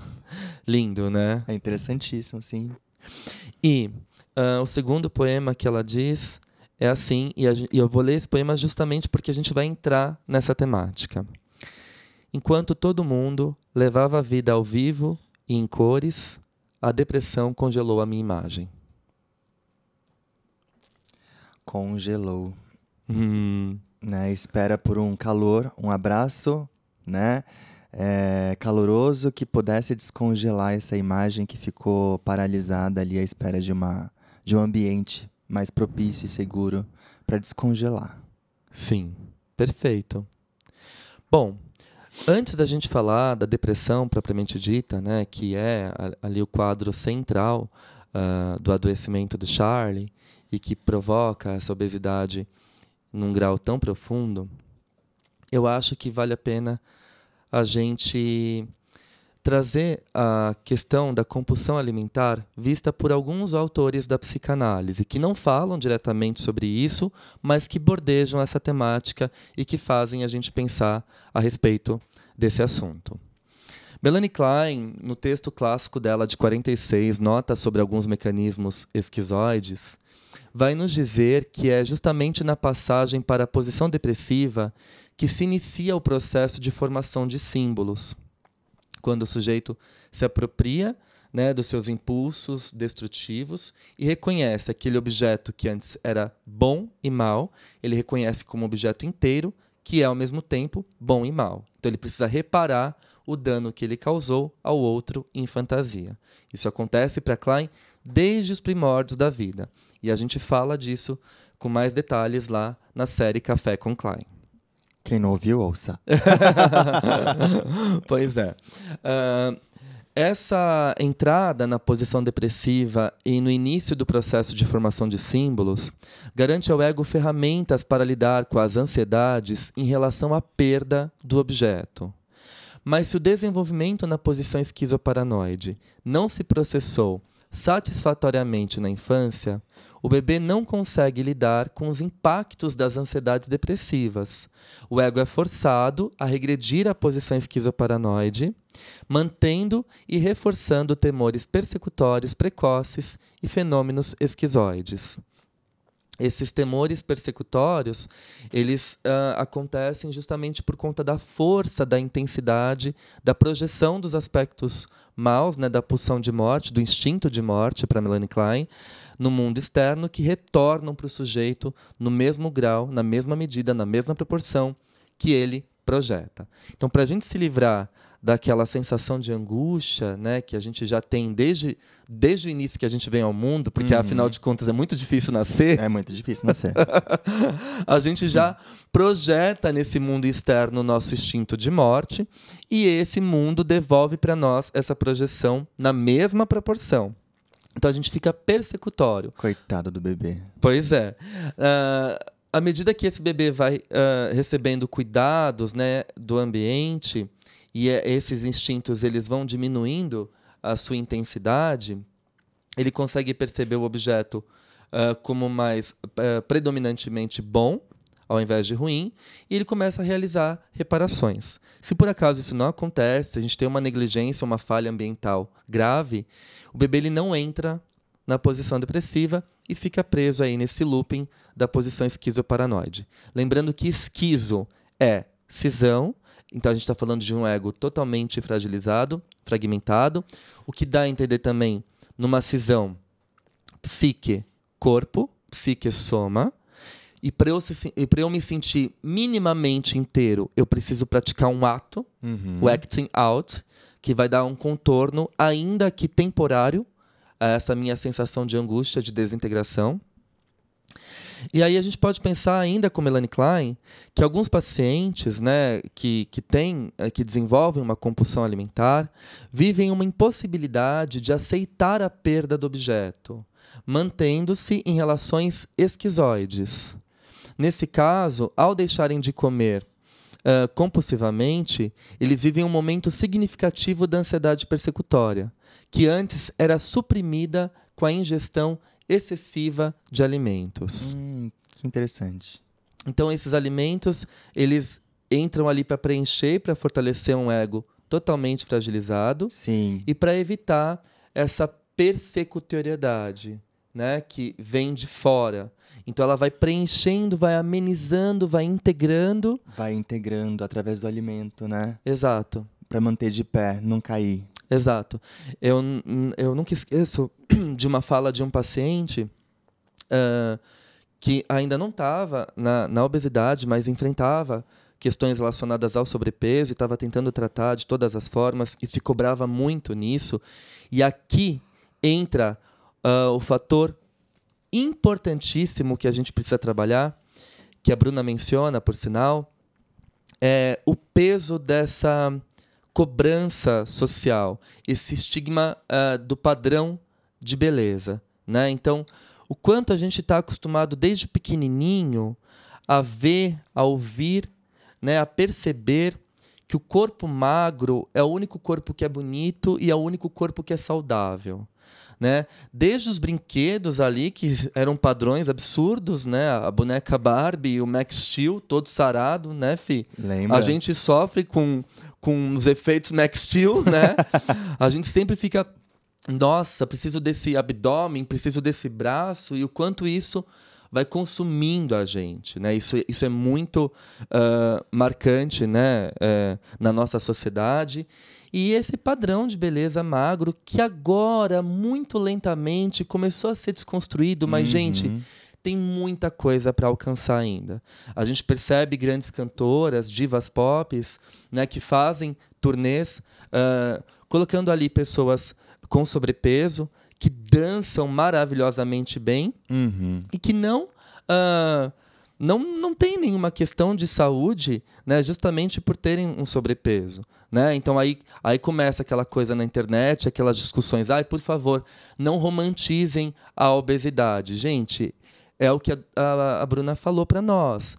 Lindo, né? É interessantíssimo, sim. E uh, o segundo poema que ela diz é assim, e, e eu vou ler esse poema justamente porque a gente vai entrar nessa temática. Enquanto todo mundo levava a vida ao vivo e em cores, a depressão congelou a minha imagem. Congelou. Hum. Né? Espera por um calor, um abraço, né? É, caloroso que pudesse descongelar essa imagem que ficou paralisada ali à espera de, uma, de um ambiente mais propício e seguro para descongelar. Sim, perfeito. Bom, Antes da gente falar da depressão propriamente dita, né, que é ali o quadro central uh, do adoecimento do Charlie e que provoca essa obesidade num grau tão profundo, eu acho que vale a pena a gente trazer a questão da compulsão alimentar vista por alguns autores da psicanálise, que não falam diretamente sobre isso, mas que bordejam essa temática e que fazem a gente pensar a respeito desse assunto. Melanie Klein, no texto clássico dela de 46, nota sobre alguns mecanismos esquizoides, vai nos dizer que é justamente na passagem para a posição depressiva que se inicia o processo de formação de símbolos quando o sujeito se apropria né, dos seus impulsos destrutivos e reconhece aquele objeto que antes era bom e mal, ele reconhece como objeto inteiro, que é ao mesmo tempo bom e mal. Então ele precisa reparar o dano que ele causou ao outro em fantasia. Isso acontece para Klein desde os primórdios da vida. E a gente fala disso com mais detalhes lá na série Café com Klein. Quem não ouviu, ouça. pois é. Uh, essa entrada na posição depressiva e no início do processo de formação de símbolos garante ao ego ferramentas para lidar com as ansiedades em relação à perda do objeto. Mas se o desenvolvimento na posição esquizoparanoide não se processou satisfatoriamente na infância, o bebê não consegue lidar com os impactos das ansiedades depressivas. O ego é forçado a regredir à posição esquizoparanoide, mantendo e reforçando temores persecutórios precoces e fenômenos esquizoides esses temores persecutórios eles uh, acontecem justamente por conta da força, da intensidade, da projeção dos aspectos maus, né, da pulsão de morte, do instinto de morte para Melanie Klein, no mundo externo que retornam para o sujeito no mesmo grau, na mesma medida, na mesma proporção que ele projeta. Então, para a gente se livrar daquela sensação de angústia, né, que a gente já tem desde, desde o início que a gente vem ao mundo, porque uhum. afinal de contas é muito difícil nascer. É muito difícil nascer. a gente já projeta nesse mundo externo o nosso instinto de morte e esse mundo devolve para nós essa projeção na mesma proporção. Então a gente fica persecutório. Coitado do bebê. Pois é. Uh, à medida que esse bebê vai uh, recebendo cuidados né, do ambiente, e é, esses instintos eles vão diminuindo a sua intensidade, ele consegue perceber o objeto uh, como mais predominantemente bom, ao invés de ruim, e ele começa a realizar reparações. Se por acaso isso não acontece, se a gente tem uma negligência, uma falha ambiental grave, o bebê ele não entra na posição depressiva e fica preso aí nesse looping da posição esquizoparanoide. Lembrando que esquizo é cisão então a gente está falando de um ego totalmente fragilizado, fragmentado, o que dá a entender também numa cisão psique-corpo, psique-soma. E para eu, eu, me sentir minimamente inteiro, eu preciso praticar um ato, uhum. o acting out, que vai dar um contorno, ainda que temporário, a essa minha sensação de angústia, de desintegração. E aí a gente pode pensar ainda com Melanie Klein que alguns pacientes né, que, que, têm, eh, que desenvolvem uma compulsão alimentar vivem uma impossibilidade de aceitar a perda do objeto, mantendo-se em relações esquizoides. Nesse caso, ao deixarem de comer uh, compulsivamente, eles vivem um momento significativo da ansiedade persecutória, que antes era suprimida com a ingestão excessiva de alimentos. Hum, que interessante. Então esses alimentos, eles entram ali para preencher, para fortalecer um ego totalmente fragilizado. Sim. E para evitar essa persecutoriedade, né, que vem de fora. Então ela vai preenchendo, vai amenizando, vai integrando. Vai integrando através do alimento, né? Exato. Para manter de pé, não cair. Exato. Eu, eu nunca esqueço de uma fala de um paciente uh, que ainda não estava na, na obesidade, mas enfrentava questões relacionadas ao sobrepeso e estava tentando tratar de todas as formas e se cobrava muito nisso. E aqui entra uh, o fator importantíssimo que a gente precisa trabalhar, que a Bruna menciona, por sinal, é o peso dessa cobrança social, esse estigma uh, do padrão de beleza. Né? Então, o quanto a gente está acostumado desde pequenininho a ver, a ouvir, né, a perceber que o corpo magro é o único corpo que é bonito e é o único corpo que é saudável né? Desde os brinquedos ali, que eram padrões absurdos, né? A boneca Barbie, o Max Steel, todo sarado, né, Fi? Lembra? A gente sofre com, com os efeitos Max Steel, né? a gente sempre fica nossa, preciso desse abdômen, preciso desse braço, e o quanto isso vai consumindo a gente. Né? Isso, isso é muito uh, marcante né? Uh, na nossa sociedade. E esse padrão de beleza magro que agora, muito lentamente, começou a ser desconstruído, mas, uhum. gente, tem muita coisa para alcançar ainda. A gente percebe grandes cantoras, divas pop, né, que fazem turnês uh, colocando ali pessoas com sobrepeso, que dançam maravilhosamente bem uhum. e que não. Uh, não, não tem nenhuma questão de saúde, né, justamente por terem um sobrepeso. Né? Então aí, aí começa aquela coisa na internet, aquelas discussões. Ai, por favor, não romantizem a obesidade. Gente, é o que a, a, a Bruna falou para nós.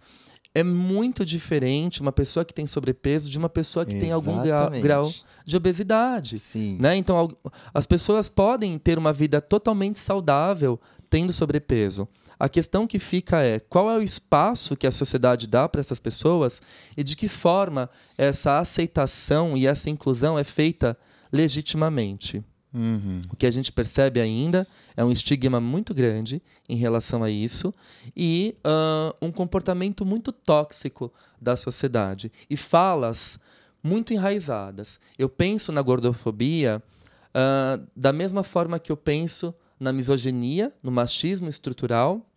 é muito diferente uma pessoa que tem sobrepeso de uma pessoa que tem algum grau, Exatamente. grau de obesidade. Sim. Né? Então, as pessoas podem ter uma vida totalmente saudável tendo sobrepeso. A questão que fica é qual é o espaço que a sociedade dá para essas pessoas e de que forma essa aceitação e essa inclusão é feita legitimamente. Uhum. O que a gente percebe ainda é um estigma muito grande em relação a isso e ah, um comportamento muito tóxico da sociedade e falas muito enraizadas. Eu penso na gordofobia ah, da mesma forma que eu penso na misoginia, no machismo estrutural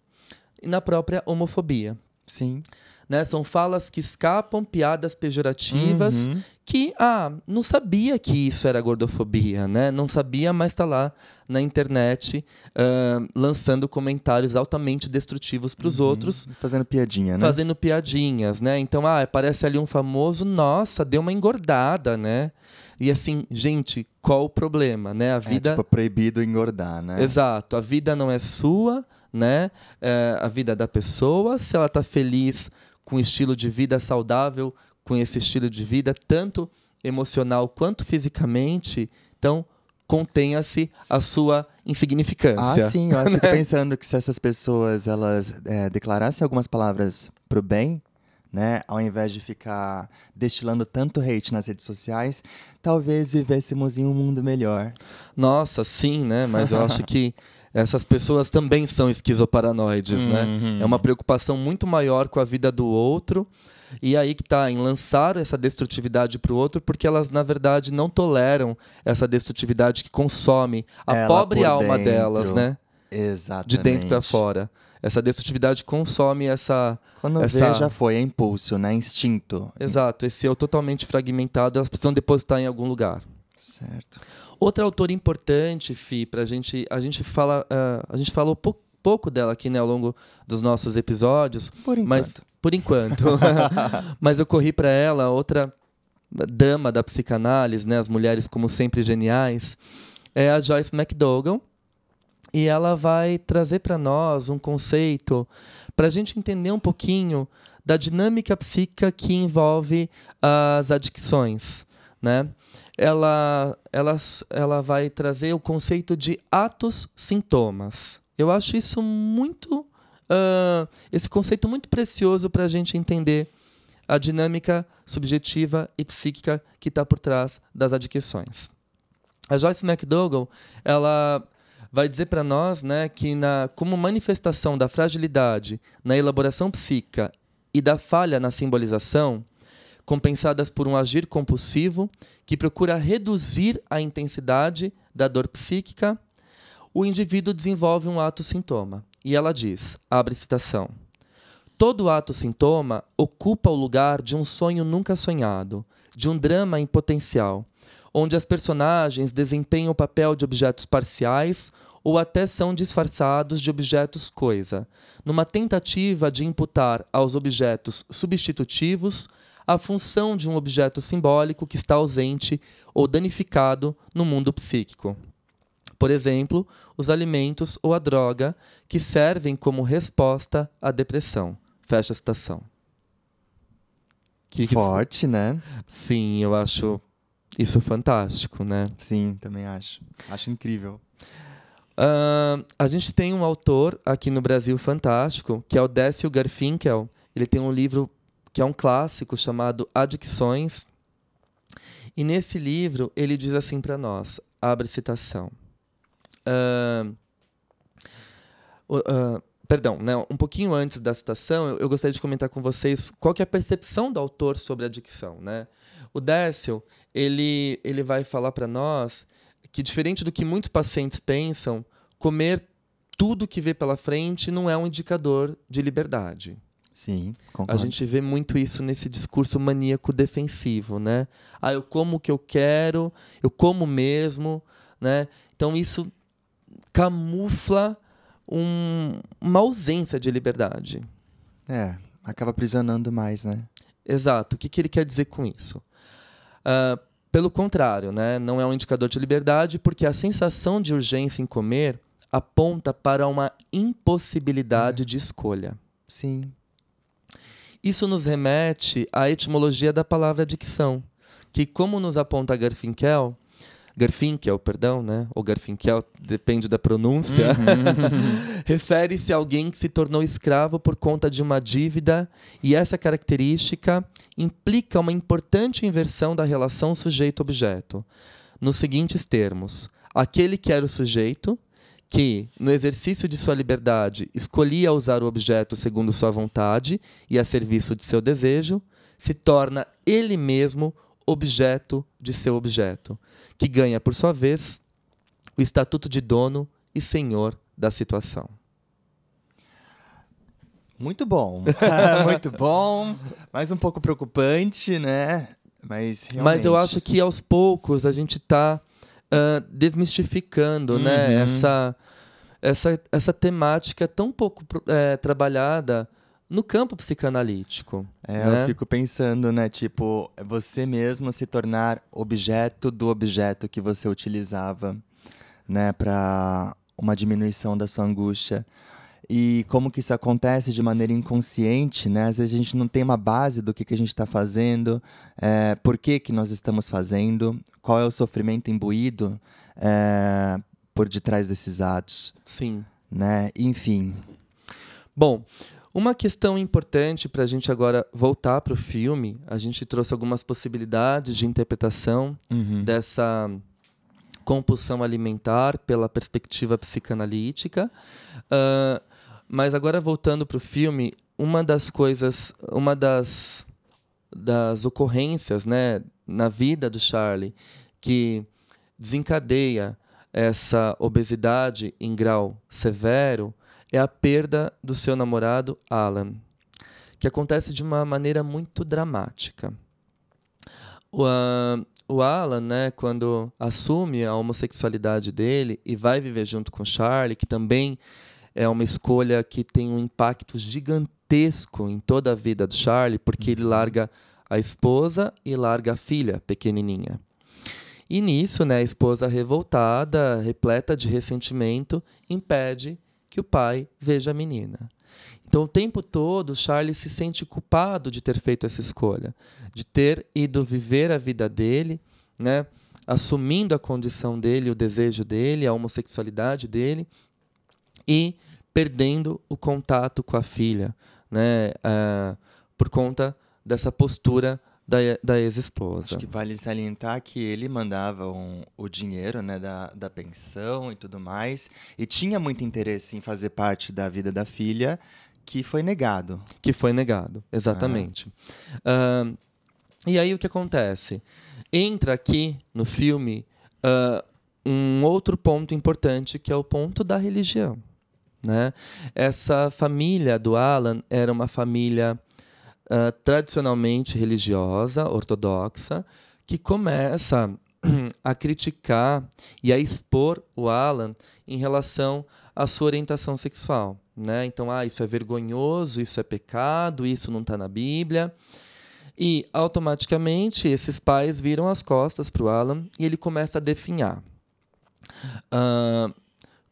e na própria homofobia. Sim. Né? São falas que escapam piadas pejorativas Uhum. que, ah, não sabia que isso era gordofobia, né? Não sabia, mas está lá na internet ah, lançando comentários altamente destrutivos para os outros, Fazendo piadinha, né? fazendo piadinhas, né? Então, ah, aparece ali um famoso, nossa, deu uma engordada, né? E assim, gente, qual o problema, né? A É, vida tipo, proibido engordar, né? Exato. A vida não é sua, né? É a vida da pessoa. Se ela está feliz com o estilo de vida saudável, com esse estilo de vida, tanto emocional quanto fisicamente, então contenha-se a sua insignificância. Ah, sim, eu fico pensando que se essas pessoas elas é, declarassem algumas palavras pro bem, né, ao invés de ficar destilando tanto hate nas redes sociais, talvez vivêssemos em um mundo melhor. Nossa, sim, né? Mas eu acho que essas pessoas também são esquizoparanoides, né? Uhum. É uma preocupação muito maior com a vida do outro. E aí que tá, em lançar essa destrutividade para o outro, porque elas, na verdade, não toleram essa destrutividade que consome a Ela pobre alma dentro. delas, né? Exatamente. De dentro para fora. Essa destrutividade consome essa. Quando essa... vê, já foi, é impulso, né? Instinto. Exato, esse eu totalmente fragmentado, elas precisam depositar em algum lugar. Certo. Outra autora importante, Fi, pra gente. A gente fala. ah, a gente falou pou- pouco dela aqui né, ao longo dos nossos episódios. Por enquanto. Mas, por enquanto. mas eu corri para ela, outra dama da psicanálise, né, as mulheres como sempre geniais, é a Joyce McDougall. E ela vai trazer para nós um conceito para a gente entender um pouquinho da dinâmica psíquica que envolve as adicções, né? Ela, ela, ela vai trazer o conceito de atos-sintomas. Eu acho isso muito ah, esse conceito muito precioso para a gente entender a dinâmica subjetiva e psíquica que está por trás das adicções. A Joyce McDougall, ela vai dizer para nós, né, que na, como manifestação da fragilidade na elaboração psíquica e da falha na simbolização, compensadas por um agir compulsivo que procura reduzir a intensidade da dor psíquica, o indivíduo desenvolve um ato-sintoma. E ela diz, abre citação, Todo ato-sintoma ocupa o lugar de um sonho nunca sonhado, de um drama em potencial, onde as personagens desempenham o papel de objetos parciais ou até são disfarçados de objetos coisa, numa tentativa de imputar aos objetos substitutivos a função de um objeto simbólico que está ausente ou danificado no mundo psíquico. Por exemplo, os alimentos ou a droga que servem como resposta à depressão. Fecha a citação. Que que- Forte, né? Sim, eu acho isso fantástico, né? Sim, também acho. Acho incrível. Ahn, a gente tem um autor aqui no Brasil fantástico, que é o Décio Garfinkel. Ele tem um livro que é um clássico chamado Adicções. E nesse livro ele diz assim para nós, abre citação. O- ah, perdão, né, um pouquinho antes da citação, eu, eu gostaria de comentar com vocês qual que é a percepção do autor sobre a adicção. Né? O Décio, ele, ele vai falar para nós que, diferente do que muitos pacientes pensam, comer tudo que vê pela frente não é um indicador de liberdade. Sim, A concordo. gente vê muito isso nesse discurso maníaco defensivo, né? Ah, eu como o que eu quero, eu como mesmo, né? Então isso camufla um- uma ausência de liberdade. É, acaba aprisionando mais, né? Exato. O que, que ele quer dizer com isso? Ah, pelo contrário, né? não é um indicador de liberdade, porque a sensação de urgência em comer aponta para uma impossibilidade de escolha. Sim. Isso nos remete à etimologia da palavra dicção, que, como nos aponta Garfinkel, Garfinkel, perdão, né? Ou Garfinkel, depende da pronúncia. Uhum. Refere-se a alguém que se tornou escravo por conta de uma dívida, e essa característica implica uma importante inversão da relação sujeito-objeto. Nos seguintes termos: aquele que era o sujeito, que, no exercício de sua liberdade, escolhia usar o objeto segundo sua vontade e a serviço de seu desejo, se torna ele mesmo objeto de seu objeto, que ganha, por sua vez, o estatuto de dono e senhor da situação. Muito bom, muito bom, mas um pouco preocupante, né? Mas, realmente... Mas eu acho que aos poucos a gente está uh, desmistificando, né? uhum. né? Essa, essa, essa temática tão pouco é, trabalhada no campo psicanalítico. É, né? eu fico pensando, né? Tipo, você mesmo se tornar objeto do objeto que você utilizava, né? Para uma diminuição da sua angústia. E como que isso acontece de maneira inconsciente, né? Às vezes a gente não tem uma base do que, que a gente está fazendo, é, por que, que nós estamos fazendo, qual é o sofrimento imbuído é, por detrás desses atos. Sim. Né? Enfim. Bom, uma questão importante para a gente agora voltar para o filme, a gente trouxe algumas possibilidades de interpretação uhum. dessa compulsão alimentar pela perspectiva psicanalítica. Uh, mas agora voltando para o filme, uma das coisas, uma das, das ocorrências né, na vida do Charlie que desencadeia essa obesidade em grau severo é a perda do seu namorado Alan, que acontece de uma maneira muito dramática. O, uh, o Alan, né, quando assume a homossexualidade dele e vai viver junto com Charlie, que também é uma escolha que tem um impacto gigantesco em toda a vida do Charlie, porque ele uhum. larga a esposa e larga a filha pequenininha. E nisso, né, a esposa revoltada, repleta de ressentimento, impede que o pai veja a menina. Então, o tempo todo, Charlie se sente culpado de ter feito essa escolha, de ter ido viver a vida dele, né, assumindo a condição dele, o desejo dele, a homossexualidade dele, e perdendo o contato com a filha, né, uh, por conta dessa postura da, da ex-esposa. Acho que vale salientar que ele mandava um, o dinheiro né, da, da pensão e tudo mais, e tinha muito interesse em fazer parte da vida da filha, que foi negado. Que foi negado, exatamente. Ah. Uh, e aí o que acontece? Entra aqui no filme uh, um outro ponto importante, que é o ponto da religião. Né? Essa família do Alan era uma família uh, tradicionalmente religiosa, ortodoxa, que começa a criticar e a expor o Alan em relação à sua orientação sexual. Né? Então, ah, isso é vergonhoso, isso é pecado, isso não está na Bíblia. E automaticamente esses pais viram as costas para o Alan e ele começa a definhar. Uh,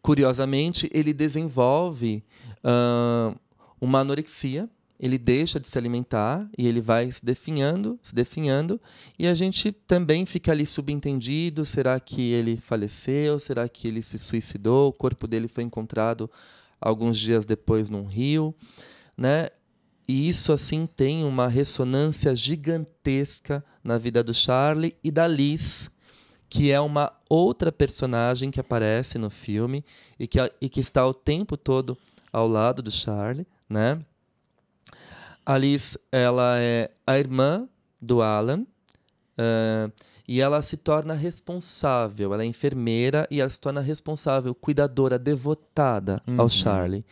curiosamente, ele desenvolve uh, uma anorexia ele deixa de se alimentar e ele vai se definhando, se definhando, e a gente também fica ali subentendido, será que ele faleceu? Será que ele se suicidou? O corpo dele foi encontrado alguns dias depois num rio, né? E isso assim tem uma ressonância gigantesca na vida do Charlie e da Liz, que é uma outra personagem que aparece no filme e que, e que está o tempo todo ao lado do Charlie, né? Alice, ela é a irmã do Alan uh, e ela se torna responsável. Ela é enfermeira e ela se torna responsável, cuidadora, devotada uhum. ao Charlie.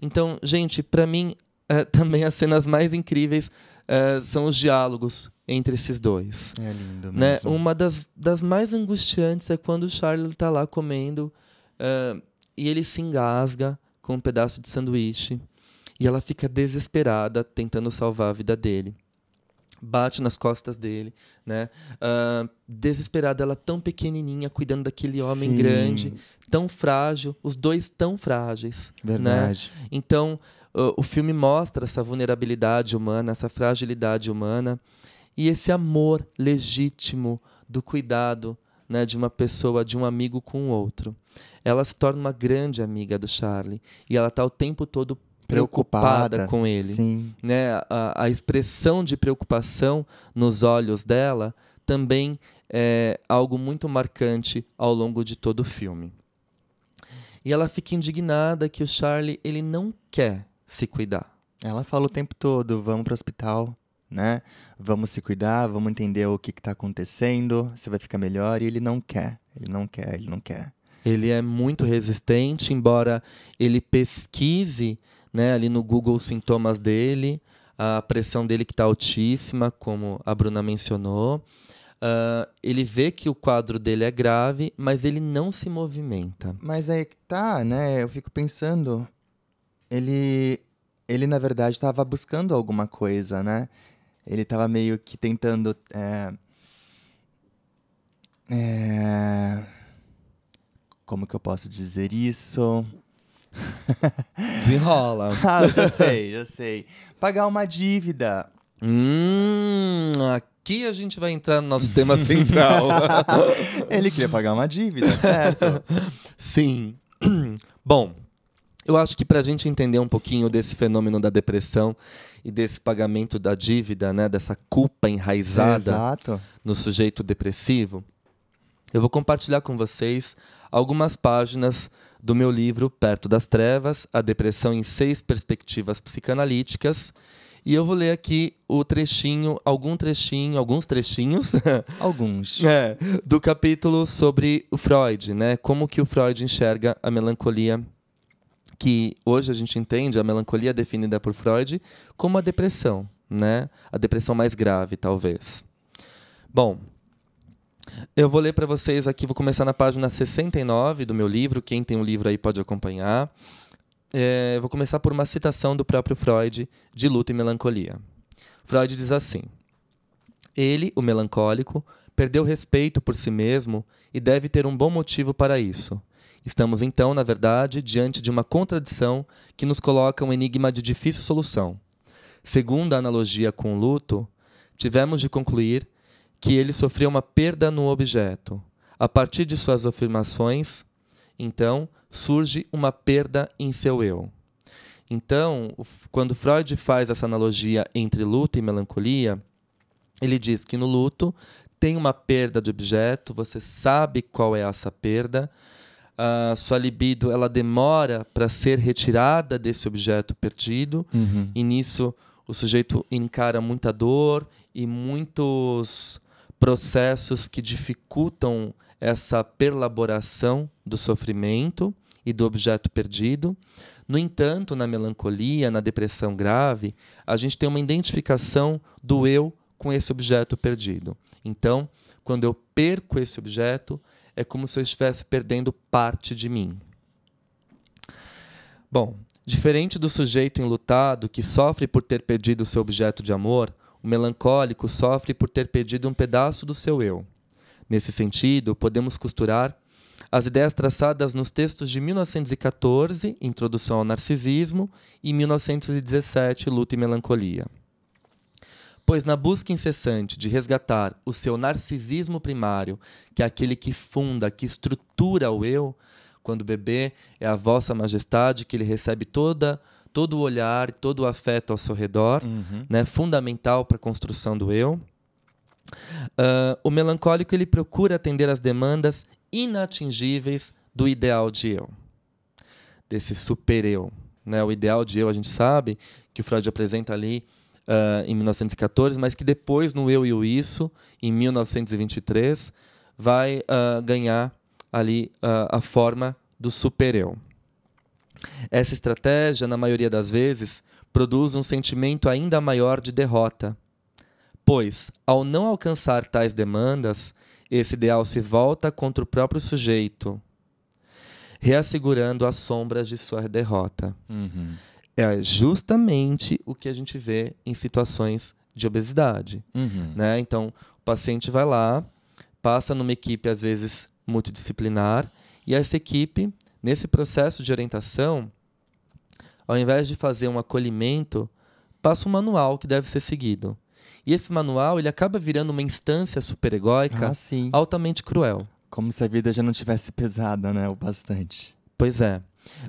Então, gente, para mim, uh, também as cenas mais incríveis uh, são os diálogos entre esses dois. É lindo né? mesmo. Né? Uma das, das mais angustiantes é quando o Charlie está lá comendo e ele se engasga com um pedaço de sanduíche. E ela fica desesperada tentando salvar a vida dele. bate nas costas dele, né? Uh, desesperada, ela tão pequenininha, cuidando daquele homem Sim. grande, tão frágil, os dois tão frágeis, Verdade. né? Então, uh, o filme mostra essa vulnerabilidade humana, essa fragilidade humana e esse amor legítimo do cuidado, né, de uma pessoa, de um amigo com o outro. Ela se torna uma grande amiga do Charlie e ela está o tempo todo preocupada, com ele Sim. né, a, a expressão de preocupação nos olhos dela também é algo muito marcante ao longo de todo o filme. E ela fica indignada que o Charlie ele não quer se cuidar. Ela fala o tempo todo, vamos pro hospital, né? Vamos se cuidar, vamos entender o que, que tá acontecendo, você vai ficar melhor. E ele não quer, ele não quer, ele não quer. Ele é muito resistente, embora ele pesquise né, ali no Google os sintomas dele, a pressão dele que está altíssima, como a Bruna mencionou. Ah, ele vê que o quadro dele é grave, mas ele não se movimenta. Mas aí que tá, né? Eu fico pensando, ele, ele na verdade estava buscando alguma coisa, né? Ele estava meio que tentando. É, é, como que eu posso dizer isso? Desenrola. Ah, eu já sei, já sei. Pagar uma dívida. hum, aqui a gente vai entrar no nosso tema central. Ele queria pagar uma dívida, certo? Sim. Bom, eu acho que para a gente entender um pouquinho desse fenômeno da depressão e desse pagamento da dívida, né, dessa culpa enraizada no sujeito depressivo, eu vou compartilhar com vocês algumas páginas do meu livro Perto das Trevas, A Depressão em Seis Perspectivas Psicanalíticas. E eu vou ler aqui o trechinho, algum trechinho, alguns trechinhos Alguns. é, do capítulo sobre o Freud, né? Como que o Freud enxerga a melancolia que hoje a gente entende a melancolia definida por Freud como a depressão, né? A depressão mais grave, talvez. Bom, eu vou ler para vocês aqui, vou começar na página 69 do meu livro, quem tem o um livro aí pode acompanhar. É, eu vou começar por uma citação do próprio Freud de luta e melancolia. Freud diz assim: Ele, o melancólico, perdeu respeito por si mesmo e deve ter um bom motivo para isso. Estamos então, na verdade, diante de uma contradição que nos coloca um enigma de difícil solução. Segundo a analogia com o luto, tivemos de concluir que ele sofreu uma perda no objeto. A partir de suas afirmações, então, surge uma perda em seu eu. Então, quando Freud faz essa analogia entre luto e melancolia, ele diz que no luto tem uma perda de objeto, você sabe qual é essa perda, a sua libido ela demora para ser retirada desse objeto perdido, Uhum. e nisso o sujeito encara muita dor e muitos processos que dificultam essa perlaboração do sofrimento e do objeto perdido. No entanto, na melancolia, na depressão grave, a gente tem uma identificação do eu com esse objeto perdido. Então, quando eu perco esse objeto, é como se eu estivesse perdendo parte de mim. Bom, diferente do sujeito enlutado que sofre por ter perdido seu objeto de amor, o melancólico sofre por ter perdido um pedaço do seu eu. Nesse sentido, podemos costurar as ideias traçadas nos textos de 1914, Introdução ao Narcisismo, e 1917, Luta e Melancolia. Pois na busca incessante de resgatar o seu narcisismo primário, que é aquele que funda, que estrutura o eu, quando o bebê é a vossa majestade, que ele recebe toda todo o olhar, todo o afeto ao seu redor, Uhum. né, fundamental para a construção do eu. Ah, o melancólico ele procura atender às demandas inatingíveis do ideal de eu, desse super eu. Né? O ideal de eu a gente sabe que o Freud apresenta ali ah, em 1914, mas que depois no Eu e o Isso, em 1923, vai ah, ganhar ali ah, a forma do super eu. Essa estratégia, na maioria das vezes, produz um sentimento ainda maior de derrota, pois, ao não alcançar tais demandas, esse ideal se volta contra o próprio sujeito, reassegurando as sombras de sua derrota. Uhum. É justamente o que a gente vê em situações de obesidade. Uhum. Né? Então, o paciente vai lá, passa numa equipe, às vezes, multidisciplinar, e essa equipe, nesse processo de orientação, ao invés de fazer um acolhimento, passa um manual que deve ser seguido. E esse manual ele acaba virando uma instância superegóica Ah, altamente cruel. Como se a vida já não tivesse pesada, né? O bastante. Pois é.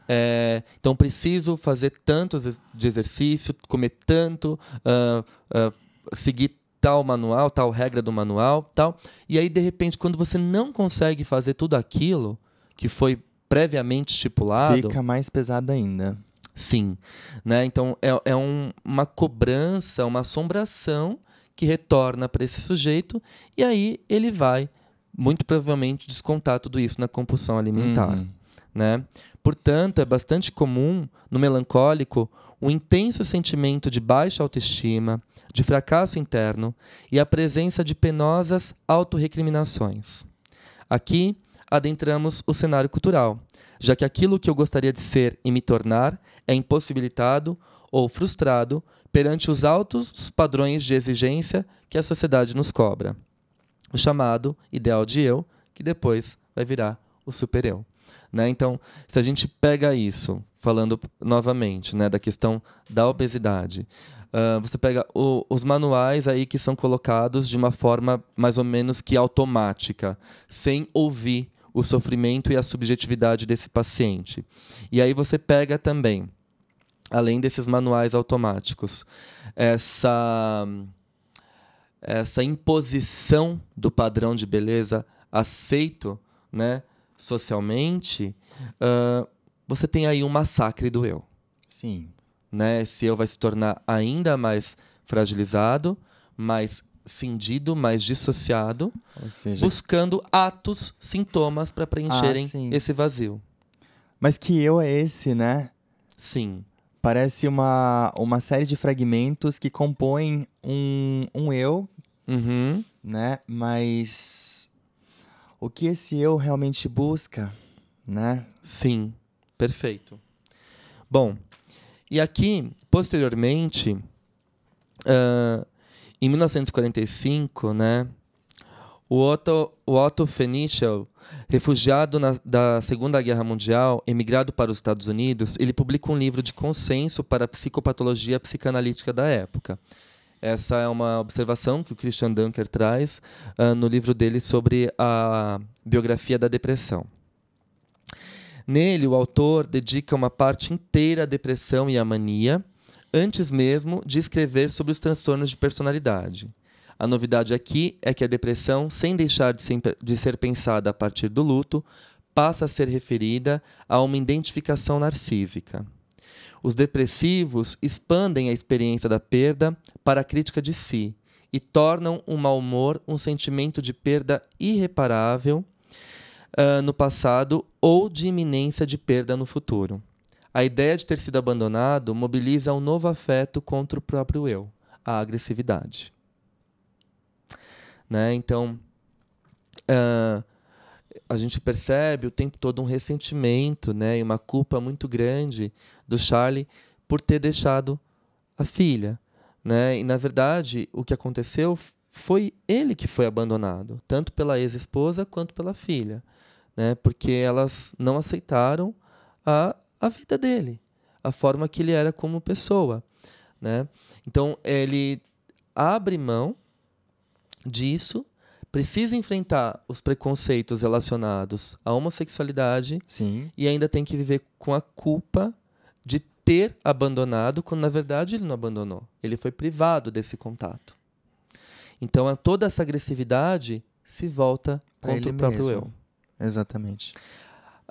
É, então preciso fazer tanto de exercício, comer tanto, ah, ah, seguir tal manual, tal regra do manual, tal. E aí de repente quando você não consegue fazer tudo aquilo que foi previamente estipulado, Fica mais pesado ainda. sim, né? Então é, é um- uma cobrança, uma assombração que retorna para esse sujeito e aí ele vai muito provavelmente descontar tudo isso na compulsão alimentar Uhum. Né? Portanto, é bastante comum no melancólico o intenso sentimento de baixa autoestima, de fracasso interno e a presença de penosas autorrecriminações. Aqui adentramos o cenário cultural, já que aquilo que eu gostaria de ser e me tornar é impossibilitado ou frustrado perante os altos padrões de exigência que a sociedade nos cobra. O chamado ideal de eu, que depois vai virar o super-eu. Né? Então, se a gente pega isso, falando novamente né, da questão da obesidade, ah, você pega o- os manuais aí que são colocados de uma forma mais ou menos que automática, sem ouvir o sofrimento e a subjetividade desse paciente. E aí você pega também, além desses manuais automáticos, essa essa imposição do padrão de beleza aceito né, socialmente, ah, você tem aí um massacre do eu. Sim. Né? Esse eu vai se tornar ainda mais fragilizado, mais cindido, mais dissociado, Ou seja, buscando atos, sintomas para preencherem sim. esse vazio. mas que eu é esse, né? Sim, Parece uma, uma série de fragmentos que compõem um, um eu, Uhum. né? Mas o que esse eu realmente busca, né? Sim, perfeito. Bom, e aqui, posteriormente, ah, em 1945, né, o Otto, o Otto Fenichel, refugiado na- da Segunda Guerra Mundial, emigrado para os Estados Unidos, ele publica um livro de consenso para a psicopatologia psicanalítica da época. Essa é uma observação que o Christian Dunker traz ah, no livro dele sobre a biografia da depressão. Nele, o autor dedica uma parte inteira à depressão e à mania, antes mesmo de escrever sobre os transtornos de personalidade. A novidade aqui é que a depressão, sem deixar de ser pensada a partir do luto, passa a ser referida a uma identificação narcísica. Os depressivos expandem a experiência da perda para a crítica de si e tornam o mau humor um sentimento de perda irreparável ah, no passado ou de iminência de perda no futuro. A ideia de ter sido abandonado mobiliza um novo afeto contra o próprio eu, a agressividade. Né? Então, ah, a gente percebe o tempo todo um ressentimento né? e uma culpa muito grande do Charlie por ter deixado a filha. Né? E, na verdade, o que aconteceu foi ele que foi abandonado, tanto pela ex-esposa quanto pela filha né? Porque elas não aceitaram a, a vida dele, a forma que ele era como pessoa, né? Então ele abre mão disso, precisa enfrentar os preconceitos relacionados à homossexualidade Sim. e ainda tem que viver com a culpa de ter abandonado, quando na verdade ele não abandonou. Ele foi privado desse contato. Então toda essa agressividade se volta contra o próprio mesmo. eu. Exatamente.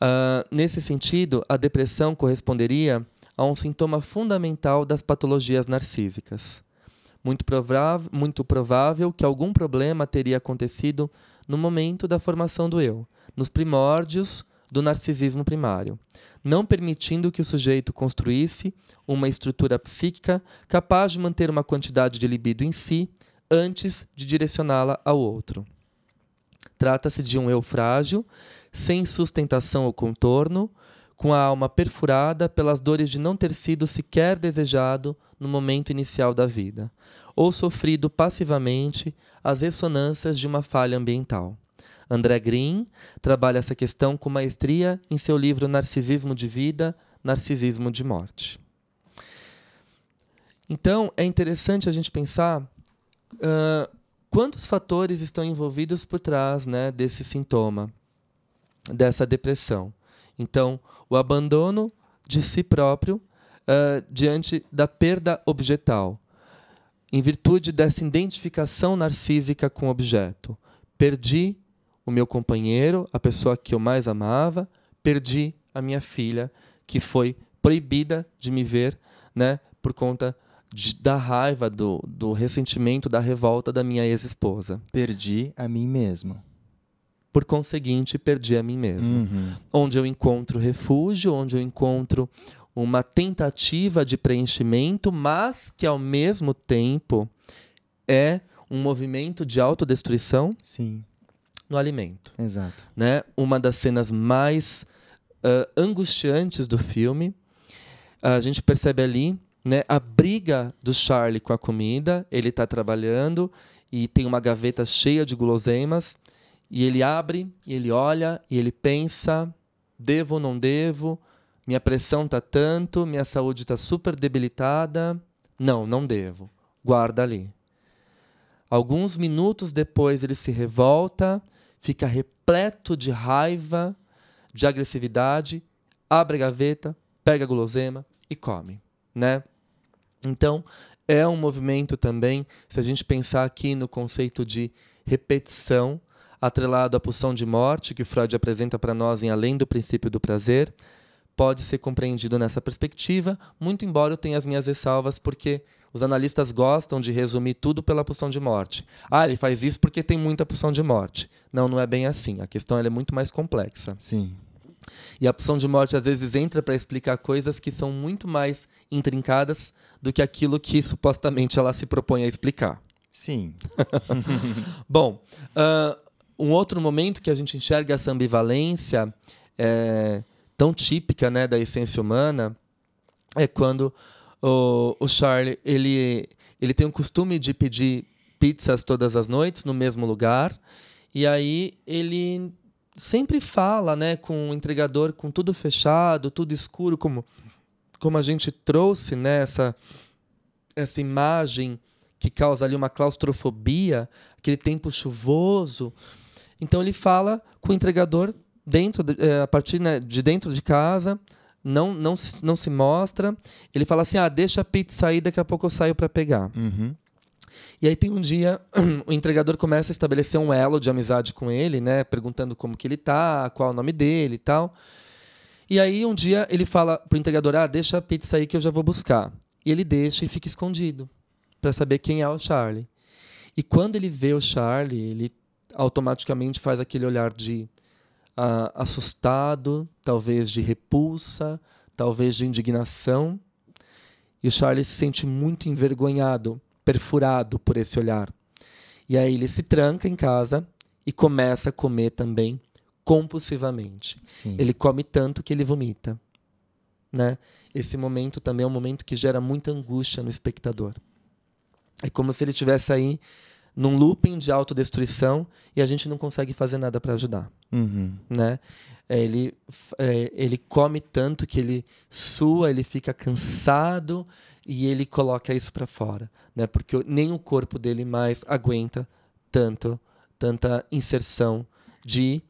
Ah, nesse sentido, a depressão corresponderia a um sintoma fundamental das patologias narcísicas. Muito, provável, muito provável que algum problema teria acontecido no momento da formação do eu, nos primórdios do narcisismo primário, não permitindo que o sujeito construísse uma estrutura psíquica capaz de manter uma quantidade de libido em si antes de direcioná-la ao outro. Trata-se de um eu frágil, sem sustentação ou contorno, com a alma perfurada pelas dores de não ter sido sequer desejado no momento inicial da vida, ou sofrido passivamente as ressonâncias de uma falha ambiental. André Green trabalha essa questão com maestria em seu livro Narcisismo de Vida, Narcisismo de Morte. Então, é interessante a gente pensar uh, quantos fatores estão envolvidos por trás né, desse sintoma, dessa depressão. Então, o abandono de si próprio uh, diante da perda objetal, em virtude dessa identificação narcísica com o objeto. Perdi o meu companheiro, a pessoa que eu mais amava, perdi a minha filha, que foi proibida de me ver né, por conta de, da raiva, do, do ressentimento, da revolta da minha ex-esposa. Perdi a mim mesmo. Por conseguinte, perdi a mim mesmo. Uhum. Onde eu encontro refúgio, onde eu encontro uma tentativa de preenchimento, mas que ao mesmo tempo é um movimento de autodestruição Sim, no alimento. exato. Né? Uma das cenas mais uh, angustiantes do filme, a gente percebe ali né, a briga do Charlie com a comida. Ele está trabalhando e tem uma gaveta cheia de guloseimas. E ele abre, e ele olha, e ele pensa: devo ou não devo? Minha pressão está tanto, minha saúde está super debilitada. Não, não devo. Guarda ali. Alguns minutos depois ele se revolta, fica repleto de raiva, de agressividade, abre a gaveta, pega a gulosema e come, né? Então, é um movimento também, se a gente pensar aqui no conceito de repetição, atrelado à pulsão de morte, que Freud apresenta para nós em Além do Princípio do Prazer, pode ser compreendido nessa perspectiva, muito embora eu tenha as minhas ressalvas, porque os analistas gostam de resumir tudo pela pulsão de morte. Ah, ele faz isso porque tem muita pulsão de morte. Não, não é bem assim. A questão é muito mais complexa. Sim. E a pulsão de morte às vezes entra para explicar coisas que são muito mais intrincadas do que aquilo que supostamente ela se propõe a explicar. Sim. Bom, uh, um outro momento que a gente enxerga essa ambivalência é, tão típica né, da essência humana é quando o, o Charlie ele, ele tem o costume de pedir pizzas todas as noites no mesmo lugar e aí ele sempre fala né, com o entregador com tudo fechado, tudo escuro, como, como a gente trouxe né, essa, essa imagem que causa ali uma claustrofobia, aquele tempo chuvoso. Então ele fala com o entregador dentro de, é, a partir né, de dentro de casa, não, não, não se mostra. Ele fala assim: ah, deixa a pizza aí, daqui a pouco eu saio para pegar. Uhum. E aí tem um dia, o entregador começa a estabelecer um elo de amizade com ele, né? Perguntando como que ele tá, qual é o nome dele e tal. E aí um dia ele fala pro entregador: ah, deixa a pizza aí que eu já vou buscar. E ele deixa e fica escondido para saber quem é o Charlie. E quando ele vê o Charlie, ele automaticamente faz aquele olhar de uh, assustado, talvez de repulsa, talvez de indignação. E o Charlie se sente muito envergonhado, perfurado por esse olhar. E aí ele se tranca em casa e começa a comer também compulsivamente. Sim. Ele come tanto que ele vomita. Né? Esse momento também é um momento que gera muita angústia no espectador. É como se ele tivesse aí num looping de autodestruição e a gente não consegue fazer nada para ajudar. Uhum. Né? É, ele, é, ele come tanto que ele sua, ele fica cansado e ele coloca isso para fora, né? Porque nem o corpo dele mais aguenta tanto tanta inserção de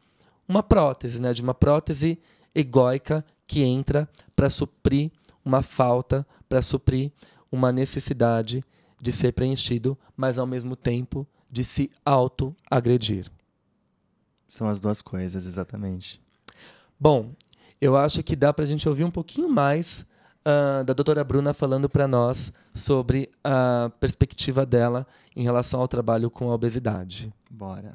uma prótese, né? De uma prótese egóica que entra para suprir uma falta, para suprir uma necessidade de ser preenchido, mas ao mesmo tempo de se auto-agredir. São as duas coisas, exatamente. Bom, eu acho que dá para a gente ouvir um pouquinho mais uh, da doutora Bruna falando para nós sobre a perspectiva dela em relação ao trabalho com a obesidade. Bora.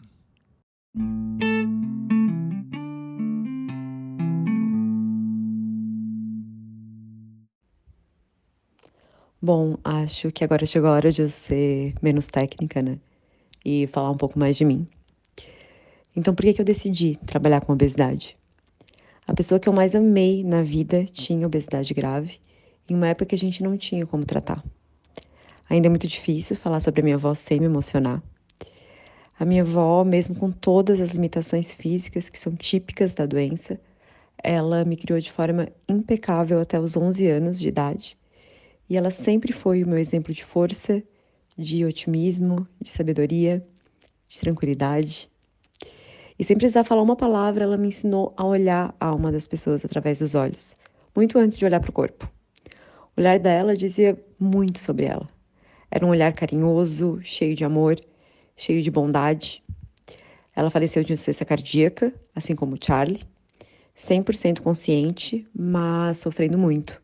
Bom, acho que agora chegou a hora de eu ser menos técnica, né? E falar um pouco mais de mim. Então, por que, que eu decidi trabalhar com obesidade? A pessoa que eu mais amei na vida tinha obesidade grave, em uma época que a gente não tinha como tratar. Ainda é muito difícil falar sobre a minha avó sem me emocionar. A minha avó, mesmo com todas as limitações físicas que são típicas da doença, ela me criou de forma impecável até os 11 anos de idade. E ela sempre foi o meu exemplo de força, de otimismo, de sabedoria, de tranquilidade. E sem precisar falar uma palavra, ela me ensinou a olhar a alma das pessoas através dos olhos, muito antes de olhar para o corpo. O olhar dela dizia muito sobre ela. Era um olhar carinhoso, cheio de amor, cheio de bondade. Ela faleceu de insuficiência cardíaca, assim como Charlie, 100% consciente, mas sofrendo muito.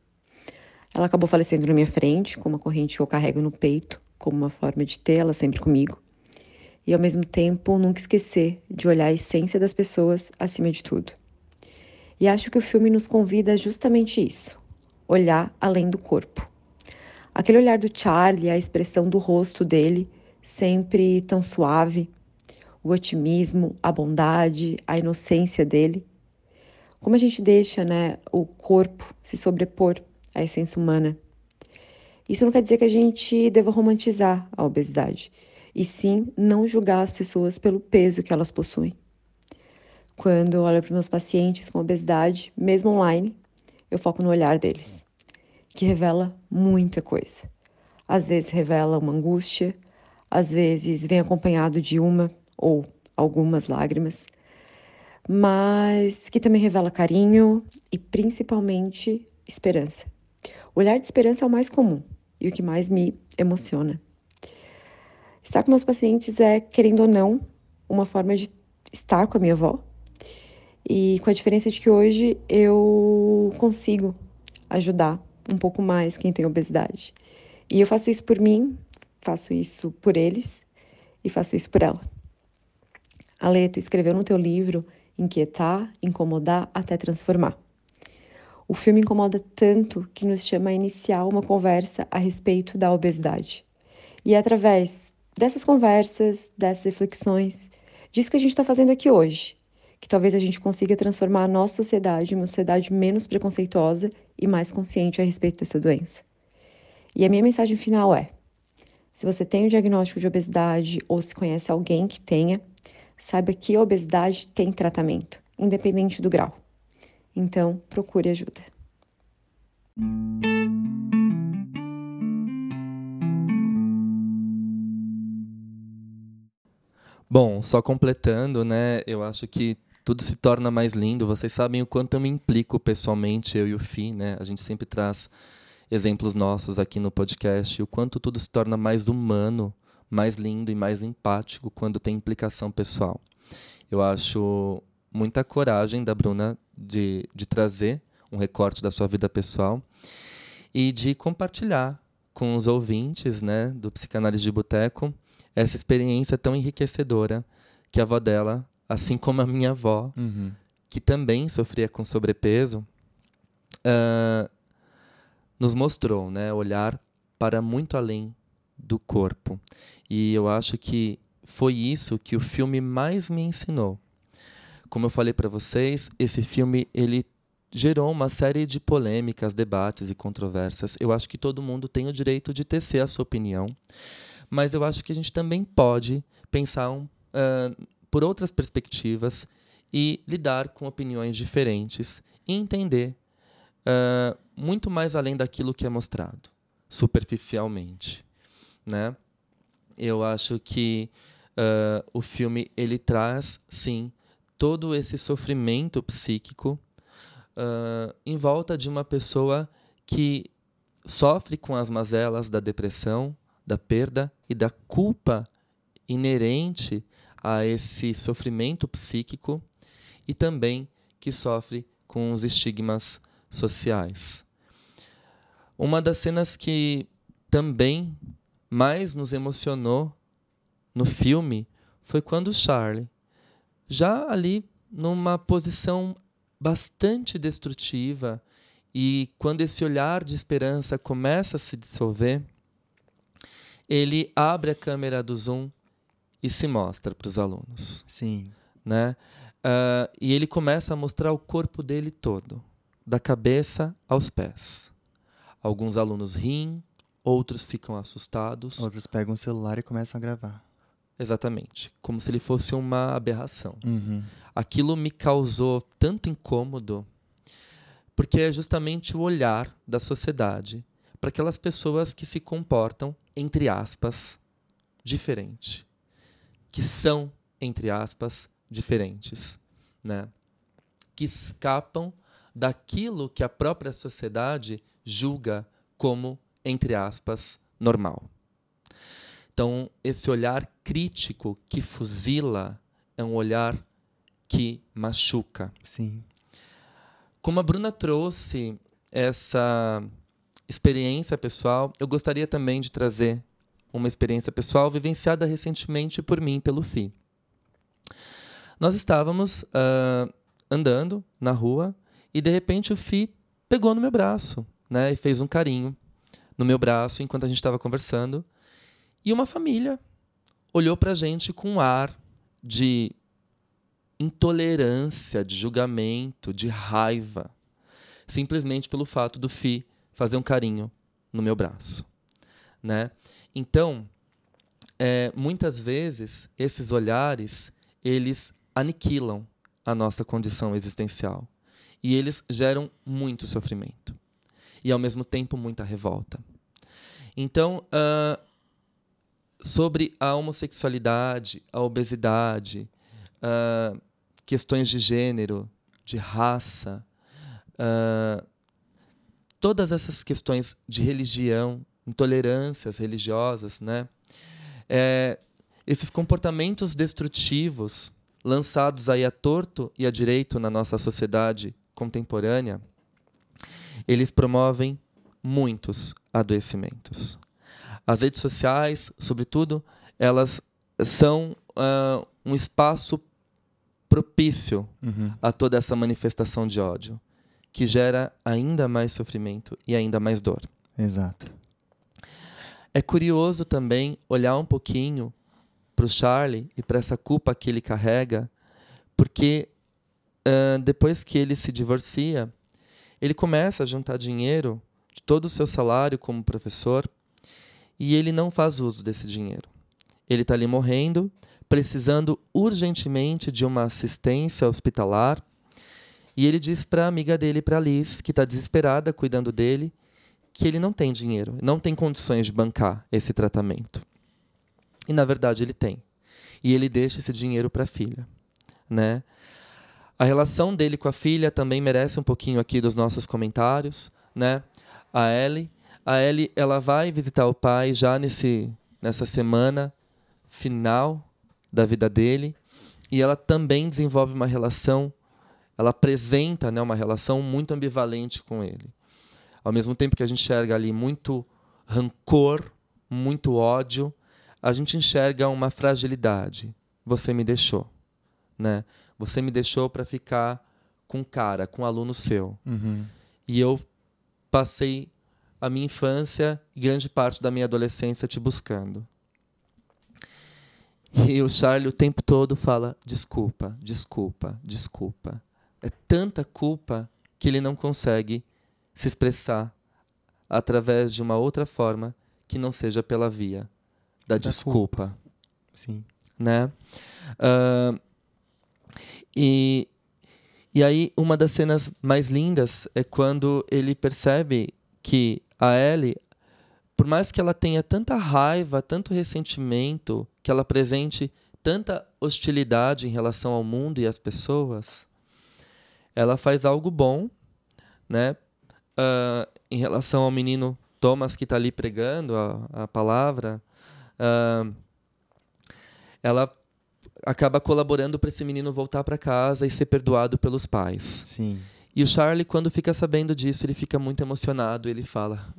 Ela acabou falecendo na minha frente, com uma corrente que eu carrego no peito, como uma forma de tê-la sempre comigo e ao mesmo tempo nunca esquecer de olhar a essência das pessoas acima de tudo. E acho que o filme nos convida justamente isso: olhar além do corpo. Aquele olhar do Charlie, a expressão do rosto dele, sempre tão suave, o otimismo, a bondade, a inocência dele. Como a gente deixa, né, o corpo se sobrepor à essência humana. Isso não quer dizer que a gente deva romantizar a obesidade e sim não julgar as pessoas pelo peso que elas possuem. Quando eu olho para meus pacientes com obesidade, mesmo online, eu foco no olhar deles, que revela muita coisa. Às vezes revela uma angústia, às vezes vem acompanhado de uma ou algumas lágrimas, mas que também revela carinho e principalmente esperança. O olhar de esperança é o mais comum e o que mais me emociona. Estar com meus pacientes é, querendo ou não, uma forma de estar com a minha avó. E com a diferença de que hoje eu consigo ajudar um pouco mais quem tem obesidade. E eu faço isso por mim, faço isso por eles e faço isso por ela. Aleto escreveu no teu livro Inquietar, Incomodar até Transformar. O filme incomoda tanto que nos chama a iniciar uma conversa a respeito da obesidade. E é através dessas conversas, dessas reflexões, disso que a gente está fazendo aqui hoje, que talvez a gente consiga transformar a nossa sociedade em uma sociedade menos preconceituosa e mais consciente a respeito dessa doença. E a minha mensagem final é: se você tem o diagnóstico de obesidade ou se conhece alguém que tenha, saiba que a obesidade tem tratamento, independente do grau. Então, procure ajuda. Bom, só completando, né? Eu acho que tudo se torna mais lindo. Vocês sabem o quanto eu me implico pessoalmente, eu e o Fi, né? A gente sempre traz exemplos nossos aqui no podcast, o quanto tudo se torna mais humano, mais lindo e mais empático quando tem implicação pessoal. Eu acho muita coragem da Bruna de, de trazer um recorte da sua vida pessoal e de compartilhar com os ouvintes né, do Psicanálise de Boteco essa experiência tão enriquecedora que a avó dela, assim como a minha avó, uhum. que também sofria com sobrepeso, uh, nos mostrou, né, olhar para muito além do corpo. E eu acho que foi isso que o filme mais me ensinou. Como eu falei para vocês, esse filme ele gerou uma série de polêmicas, debates e controvérsias. Eu acho que todo mundo tem o direito de tecer a sua opinião mas eu acho que a gente também pode pensar um, uh, por outras perspectivas e lidar com opiniões diferentes e entender uh, muito mais além daquilo que é mostrado superficialmente, né? Eu acho que uh, o filme ele traz sim todo esse sofrimento psíquico uh, em volta de uma pessoa que sofre com as mazelas da depressão, da perda e da culpa inerente a esse sofrimento psíquico e também que sofre com os estigmas sociais. Uma das cenas que também mais nos emocionou no filme foi quando Charlie, já ali numa posição bastante destrutiva e quando esse olhar de esperança começa a se dissolver, ele abre a câmera do Zoom e se mostra para os alunos. Sim. Né? uh, e ele começa a mostrar o corpo dele todo, da cabeça aos pés. Alguns alunos riem, outros ficam assustados. Outros pegam o celular e começam a gravar. Exatamente. Como se ele fosse uma aberração. Uhum. Aquilo me causou tanto incômodo, porque é justamente o olhar da sociedade para aquelas pessoas que se comportam, entre aspas, diferente. Que são, entre aspas, diferentes. Né? Que escapam daquilo que a própria sociedade julga como, entre aspas, normal. Então, esse olhar crítico que fuzila é um olhar que machuca. Sim. Como a Bruna trouxe essa experiência pessoal, eu gostaria também de trazer uma experiência pessoal vivenciada recentemente por mim, pelo FI. Nós estávamos uh, andando na rua e de repente o FI pegou no meu braço né, e fez um carinho no meu braço enquanto a gente estava conversando. E uma família olhou para a gente com um ar de intolerância, de julgamento, de raiva, simplesmente pelo fato do Fi fazer um carinho no meu braço, né? Então, é, muitas vezes esses olhares eles aniquilam a nossa condição existencial e eles geram muito sofrimento e ao mesmo tempo muita revolta. Então, uh, sobre a homossexualidade, a obesidade, uh, questões de gênero, de raça, uh, todas essas questões de religião, intolerâncias religiosas, né? É, esses comportamentos destrutivos lançados aí a torto e a direito na nossa sociedade contemporânea, eles promovem muitos adoecimentos. As redes sociais, sobretudo, elas são uh, um espaço propício uhum. a toda essa manifestação de ódio, que gera ainda mais sofrimento e ainda mais dor. Exato. É curioso também olhar um pouquinho para o Charlie e para essa culpa que ele carrega, porque uh, depois que ele se divorcia, ele começa a juntar dinheiro de todo o seu salário como professor e ele não faz uso desse dinheiro. Ele está ali morrendo, precisando urgentemente de uma assistência hospitalar. E ele diz para a amiga dele, para Liz, que está desesperada cuidando dele, que ele não tem dinheiro, não tem condições de bancar esse tratamento. E na verdade ele tem. E ele deixa esse dinheiro para a filha, né? A relação dele com a filha também merece um pouquinho aqui dos nossos comentários, né? A Ellie, a Ellie, ela vai visitar o pai já nesse nessa semana final da vida dele, e ela também desenvolve uma relação, ela apresenta, né, uma relação muito ambivalente com ele. Ao mesmo tempo que a gente enxerga ali muito rancor, muito ódio, a gente enxerga uma fragilidade. Você me deixou, né? Você me deixou para ficar com cara, com um aluno seu. Uhum. E eu passei a minha infância e grande parte da minha adolescência te buscando. E o Charlie o tempo todo fala: desculpa, desculpa, desculpa. É tanta culpa que ele não consegue se expressar através de uma outra forma que não seja pela via da, da desculpa. Culpa. Sim. Né? Uh, e, e aí, uma das cenas mais lindas é quando ele percebe que a Ellie, por mais que ela tenha tanta raiva, tanto ressentimento, que ela apresente tanta hostilidade em relação ao mundo e às pessoas, ela faz algo bom, né? Uh, em relação ao menino Thomas que está ali pregando a, a palavra, uh, ela acaba colaborando para esse menino voltar para casa e ser perdoado pelos pais. Sim. E o Charlie, quando fica sabendo disso, ele fica muito emocionado. Ele fala: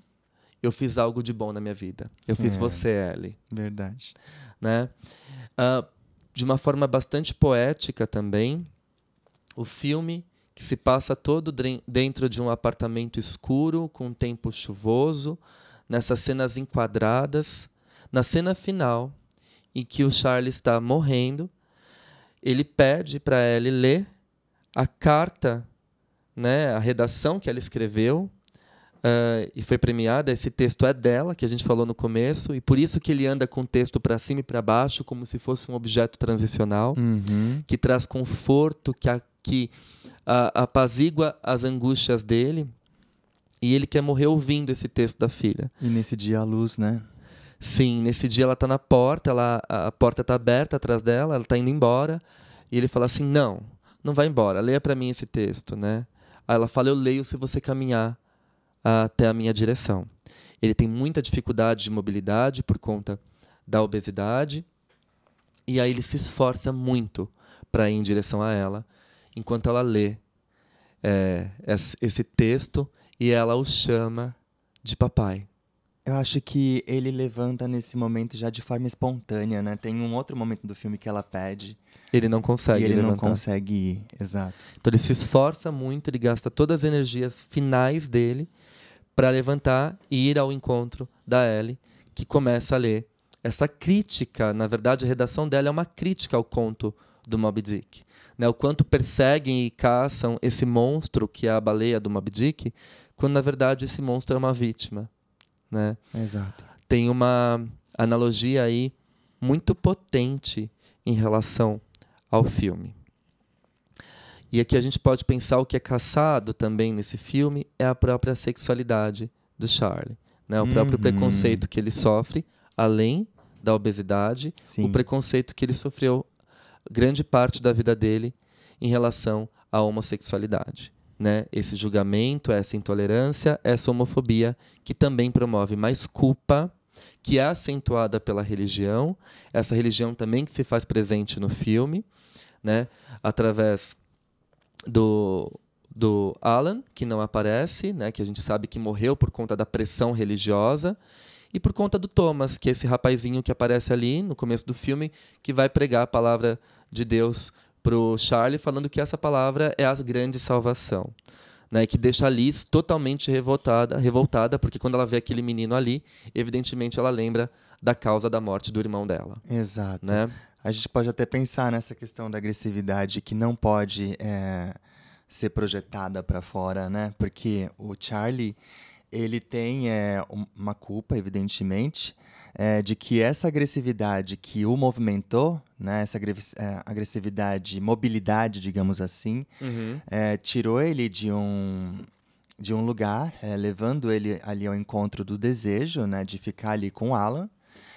Eu fiz algo de bom na minha vida. Eu fiz é, você, Ellie. Verdade. Né? Uh, de uma forma bastante poética também, o filme que se passa todo dentro de um apartamento escuro, com um tempo chuvoso, nessas cenas enquadradas. Na cena final, em que o Charlie está morrendo ele pede para Ellie ler a carta, né, a redação que ela escreveu uh, e foi premiada. Esse texto é dela, que a gente falou no começo, e por isso que ele anda com o texto para cima e para baixo, como se fosse um objeto transicional, Uhum. que traz conforto, que, a, que a, apazigua as angústias dele. E ele quer morrer ouvindo esse texto da filha. E nesse dia a luz, né? Sim, nesse dia ela tá na porta, ela, a porta tá aberta atrás dela, ela tá indo embora, e ele fala assim: "Não, não vai embora, leia para mim esse texto", né? Aí ela fala: "Eu leio se você caminhar até a minha direção". Ele tem muita dificuldade de mobilidade por conta da obesidade, e aí ele se esforça muito para ir em direção a ela, enquanto ela lê é, esse texto e ela o chama de papai. Eu acho que ele levanta nesse momento já de forma espontânea, né? Tem um outro momento do filme que ela pede Ele não consegue e ele não levantar. consegue ir. Exato. Então ele se esforça muito, ele gasta todas as energias finais dele para levantar e ir ao encontro da Ellie, que começa a ler essa crítica. Na verdade, a redação dela é uma crítica ao conto do Moby Dick. Né? O quanto perseguem e caçam esse monstro que é a baleia do Moby Dick, quando na verdade esse monstro é uma vítima. Né? Exato. tem uma analogia aí muito potente em relação ao filme. E aqui a gente pode pensar o que é caçado também nesse filme é a própria sexualidade do Charlie, né? O próprio Uhum. preconceito que ele sofre, além da obesidade, Sim. o preconceito que ele sofreu grande parte da vida dele em relação à homossexualidade. Né? Esse julgamento, essa intolerância, essa homofobia que também promove mais culpa, que é acentuada pela religião, essa religião também que se faz presente no filme, né? através do, do Alan, que não aparece, né? que a gente sabe que morreu por conta da pressão religiosa, e por conta do Thomas, que é esse rapazinho que aparece ali no começo do filme, que vai pregar a palavra de Deus pro Charlie, falando que essa palavra é a grande salvação. Né, que deixa a Liz totalmente revoltada, revoltada, porque quando ela vê aquele menino ali, evidentemente ela lembra da causa da morte do irmão dela. Exato. Né? A gente pode até pensar nessa questão da agressividade que não pode é, ser projetada para fora, né? Porque o Charlie ele tem é, um- uma culpa, evidentemente, é, de que essa agressividade que o movimentou, né? Essa é, agressividade, mobilidade, digamos assim, é, tirou ele de um de um lugar, é, levando ele ali ao encontro do desejo, né? De ficar ali com o Alan.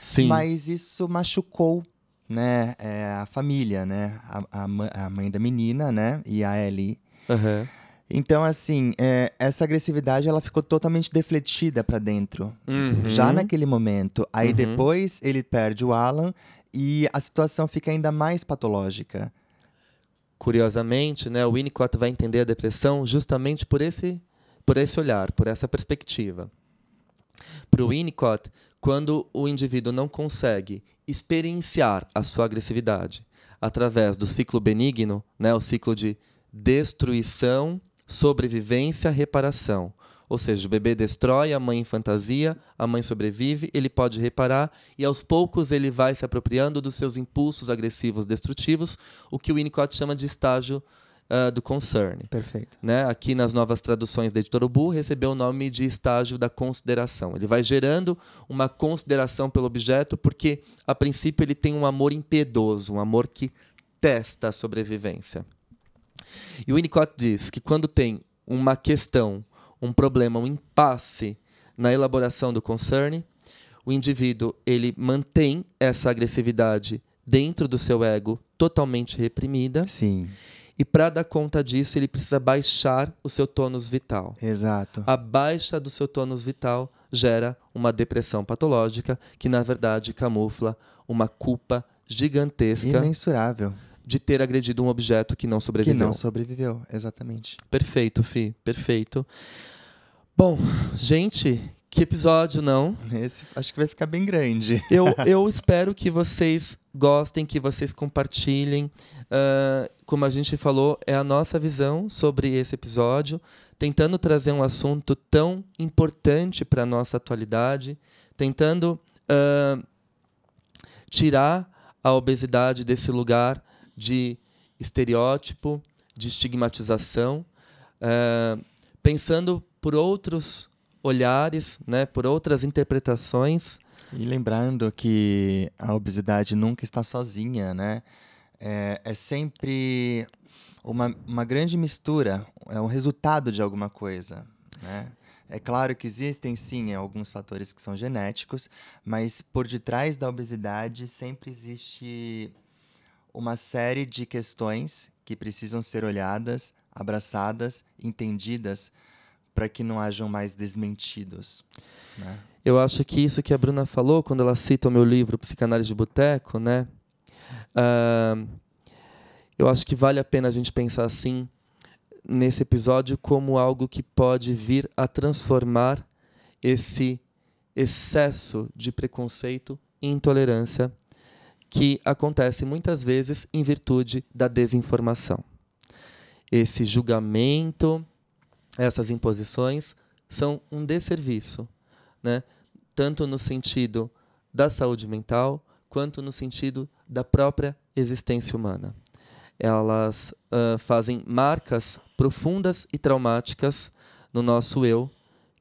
Sim. Mas isso machucou, né, é, a família, né, a, a a mãe da menina, né, e a Ellie. Aham. Então, assim, é, essa agressividade ela ficou totalmente defletida pra dentro, Uhum. já naquele momento. Aí Uhum. depois ele perde o Alan e a situação fica ainda mais patológica. Curiosamente, né, o Winnicott vai entender a depressão justamente por esse, por esse olhar, por essa perspectiva. Para o Winnicott, quando o indivíduo não consegue experienciar a sua agressividade através do ciclo benigno, né, o ciclo de destruição, sobrevivência, reparação. Ou seja, o bebê destrói, a mãe em fantasia, a mãe sobrevive, ele pode reparar e aos poucos ele vai se apropriando dos seus impulsos agressivos destrutivos, o que o Winnicott chama de estágio ah, do concern Perfeito. né, aqui nas novas traduções da editora Ubu, recebeu o nome de estágio da consideração. Ele vai gerando uma consideração pelo objeto, porque, a princípio, ele tem um amor impiedoso, um amor que testa a sobrevivência. E o Winnicott diz que quando tem uma questão, um problema, um impasse na elaboração do concern, o indivíduo ele mantém essa agressividade dentro do seu ego totalmente reprimida Sim, e para dar conta disso, ele precisa baixar o seu tônus vital. exato. A baixa do seu tônus vital gera uma depressão patológica que, na verdade, camufla uma culpa gigantesca Imensurável. De ter agredido um objeto que não Que sobreviveu. não sobreviveu, exatamente. Perfeito, Fi, perfeito. Bom, gente, que episódio, não? Esse acho que vai ficar bem grande. Eu, eu espero que vocês gostem, que vocês compartilhem. Ah, como a gente falou, é a nossa visão sobre esse episódio, tentando trazer um assunto tão importante para a nossa atualidade, tentando ah, tirar a obesidade desse lugar de estereótipo, de estigmatização, uh, pensando por outros olhares, né, por outras interpretações. E lembrando que a obesidade nunca está sozinha, né? É, é sempre uma, uma grande mistura, é um resultado de alguma coisa, né? É claro que existem sim alguns fatores que são genéticos, mas por detrás da obesidade sempre existe uma série de questões que precisam ser olhadas, abraçadas, entendidas, para que não hajam mais desmentidos. Né? Eu acho que isso que a Bruna falou, quando ela cita o meu livro Psicanálise de Boteco, né? Uh, eu acho que vale a pena a gente pensar assim nesse episódio como algo que pode vir a transformar esse excesso de preconceito e intolerância que acontece muitas vezes em virtude da desinformação. Esse julgamento, essas imposições são um desserviço, né? tanto no sentido da saúde mental, quanto no sentido da própria existência humana. Elas uh, fazem marcas profundas e traumáticas no nosso eu,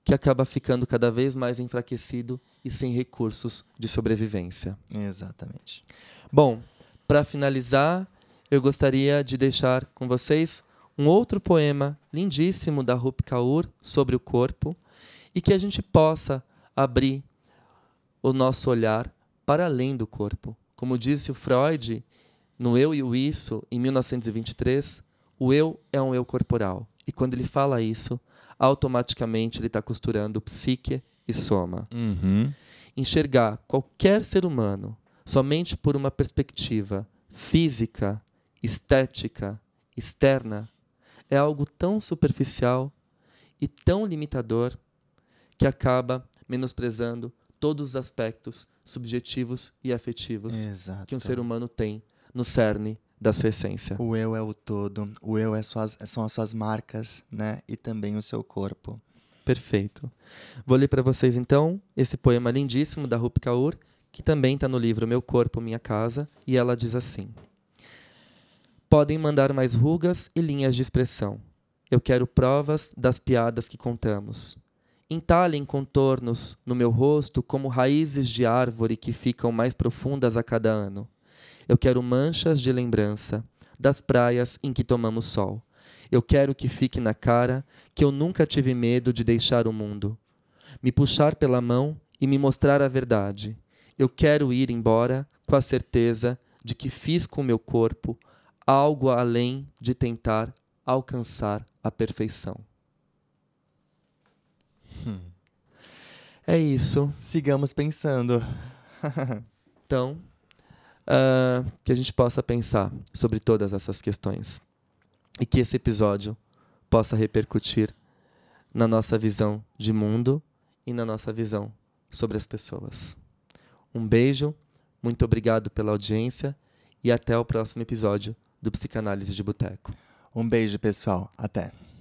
que acaba ficando cada vez mais enfraquecido e sem recursos de sobrevivência. Exatamente. Bom, para finalizar, eu gostaria de deixar com vocês um outro poema lindíssimo da Rupi Kaur sobre o corpo e que a gente possa abrir o nosso olhar para além do corpo. Como disse o Freud no Eu e o Isso, em 1923, o eu é um eu corporal. E quando ele fala isso, automaticamente ele está costurando psique e soma. Uhum. Enxergar qualquer ser humano somente por uma perspectiva física, estética, externa, é algo tão superficial e tão limitador que acaba menosprezando todos os aspectos subjetivos e afetivos Exato. que um ser humano tem no cerne da sua essência. O eu é o todo, o eu é suas, são as suas marcas, né? E também o seu corpo. Perfeito. Vou ler para vocês então esse poema lindíssimo da Rupi Kaur, que também está no livro Meu Corpo, Minha Casa, e ela diz assim: Podem mandar mais rugas e linhas de expressão. Eu quero provas das piadas que contamos. Entalhem contornos no meu rosto como raízes de árvore que ficam mais profundas a cada ano. Eu quero manchas de lembrança das praias em que tomamos sol. Eu quero que fique na cara que eu nunca tive medo de deixar o mundo. Me puxar pela mão e me mostrar a verdade. Eu quero ir embora com a certeza de que fiz com o meu corpo algo além de tentar alcançar a perfeição. Hum. É isso. Sigamos pensando. então, uh, que a gente possa pensar sobre todas essas questões e que esse episódio possa repercutir na nossa visão de mundo e na nossa visão sobre as pessoas. Um beijo, muito obrigado pela audiência e até o próximo episódio do Psicanálise de Boteco. Um beijo, pessoal. Até.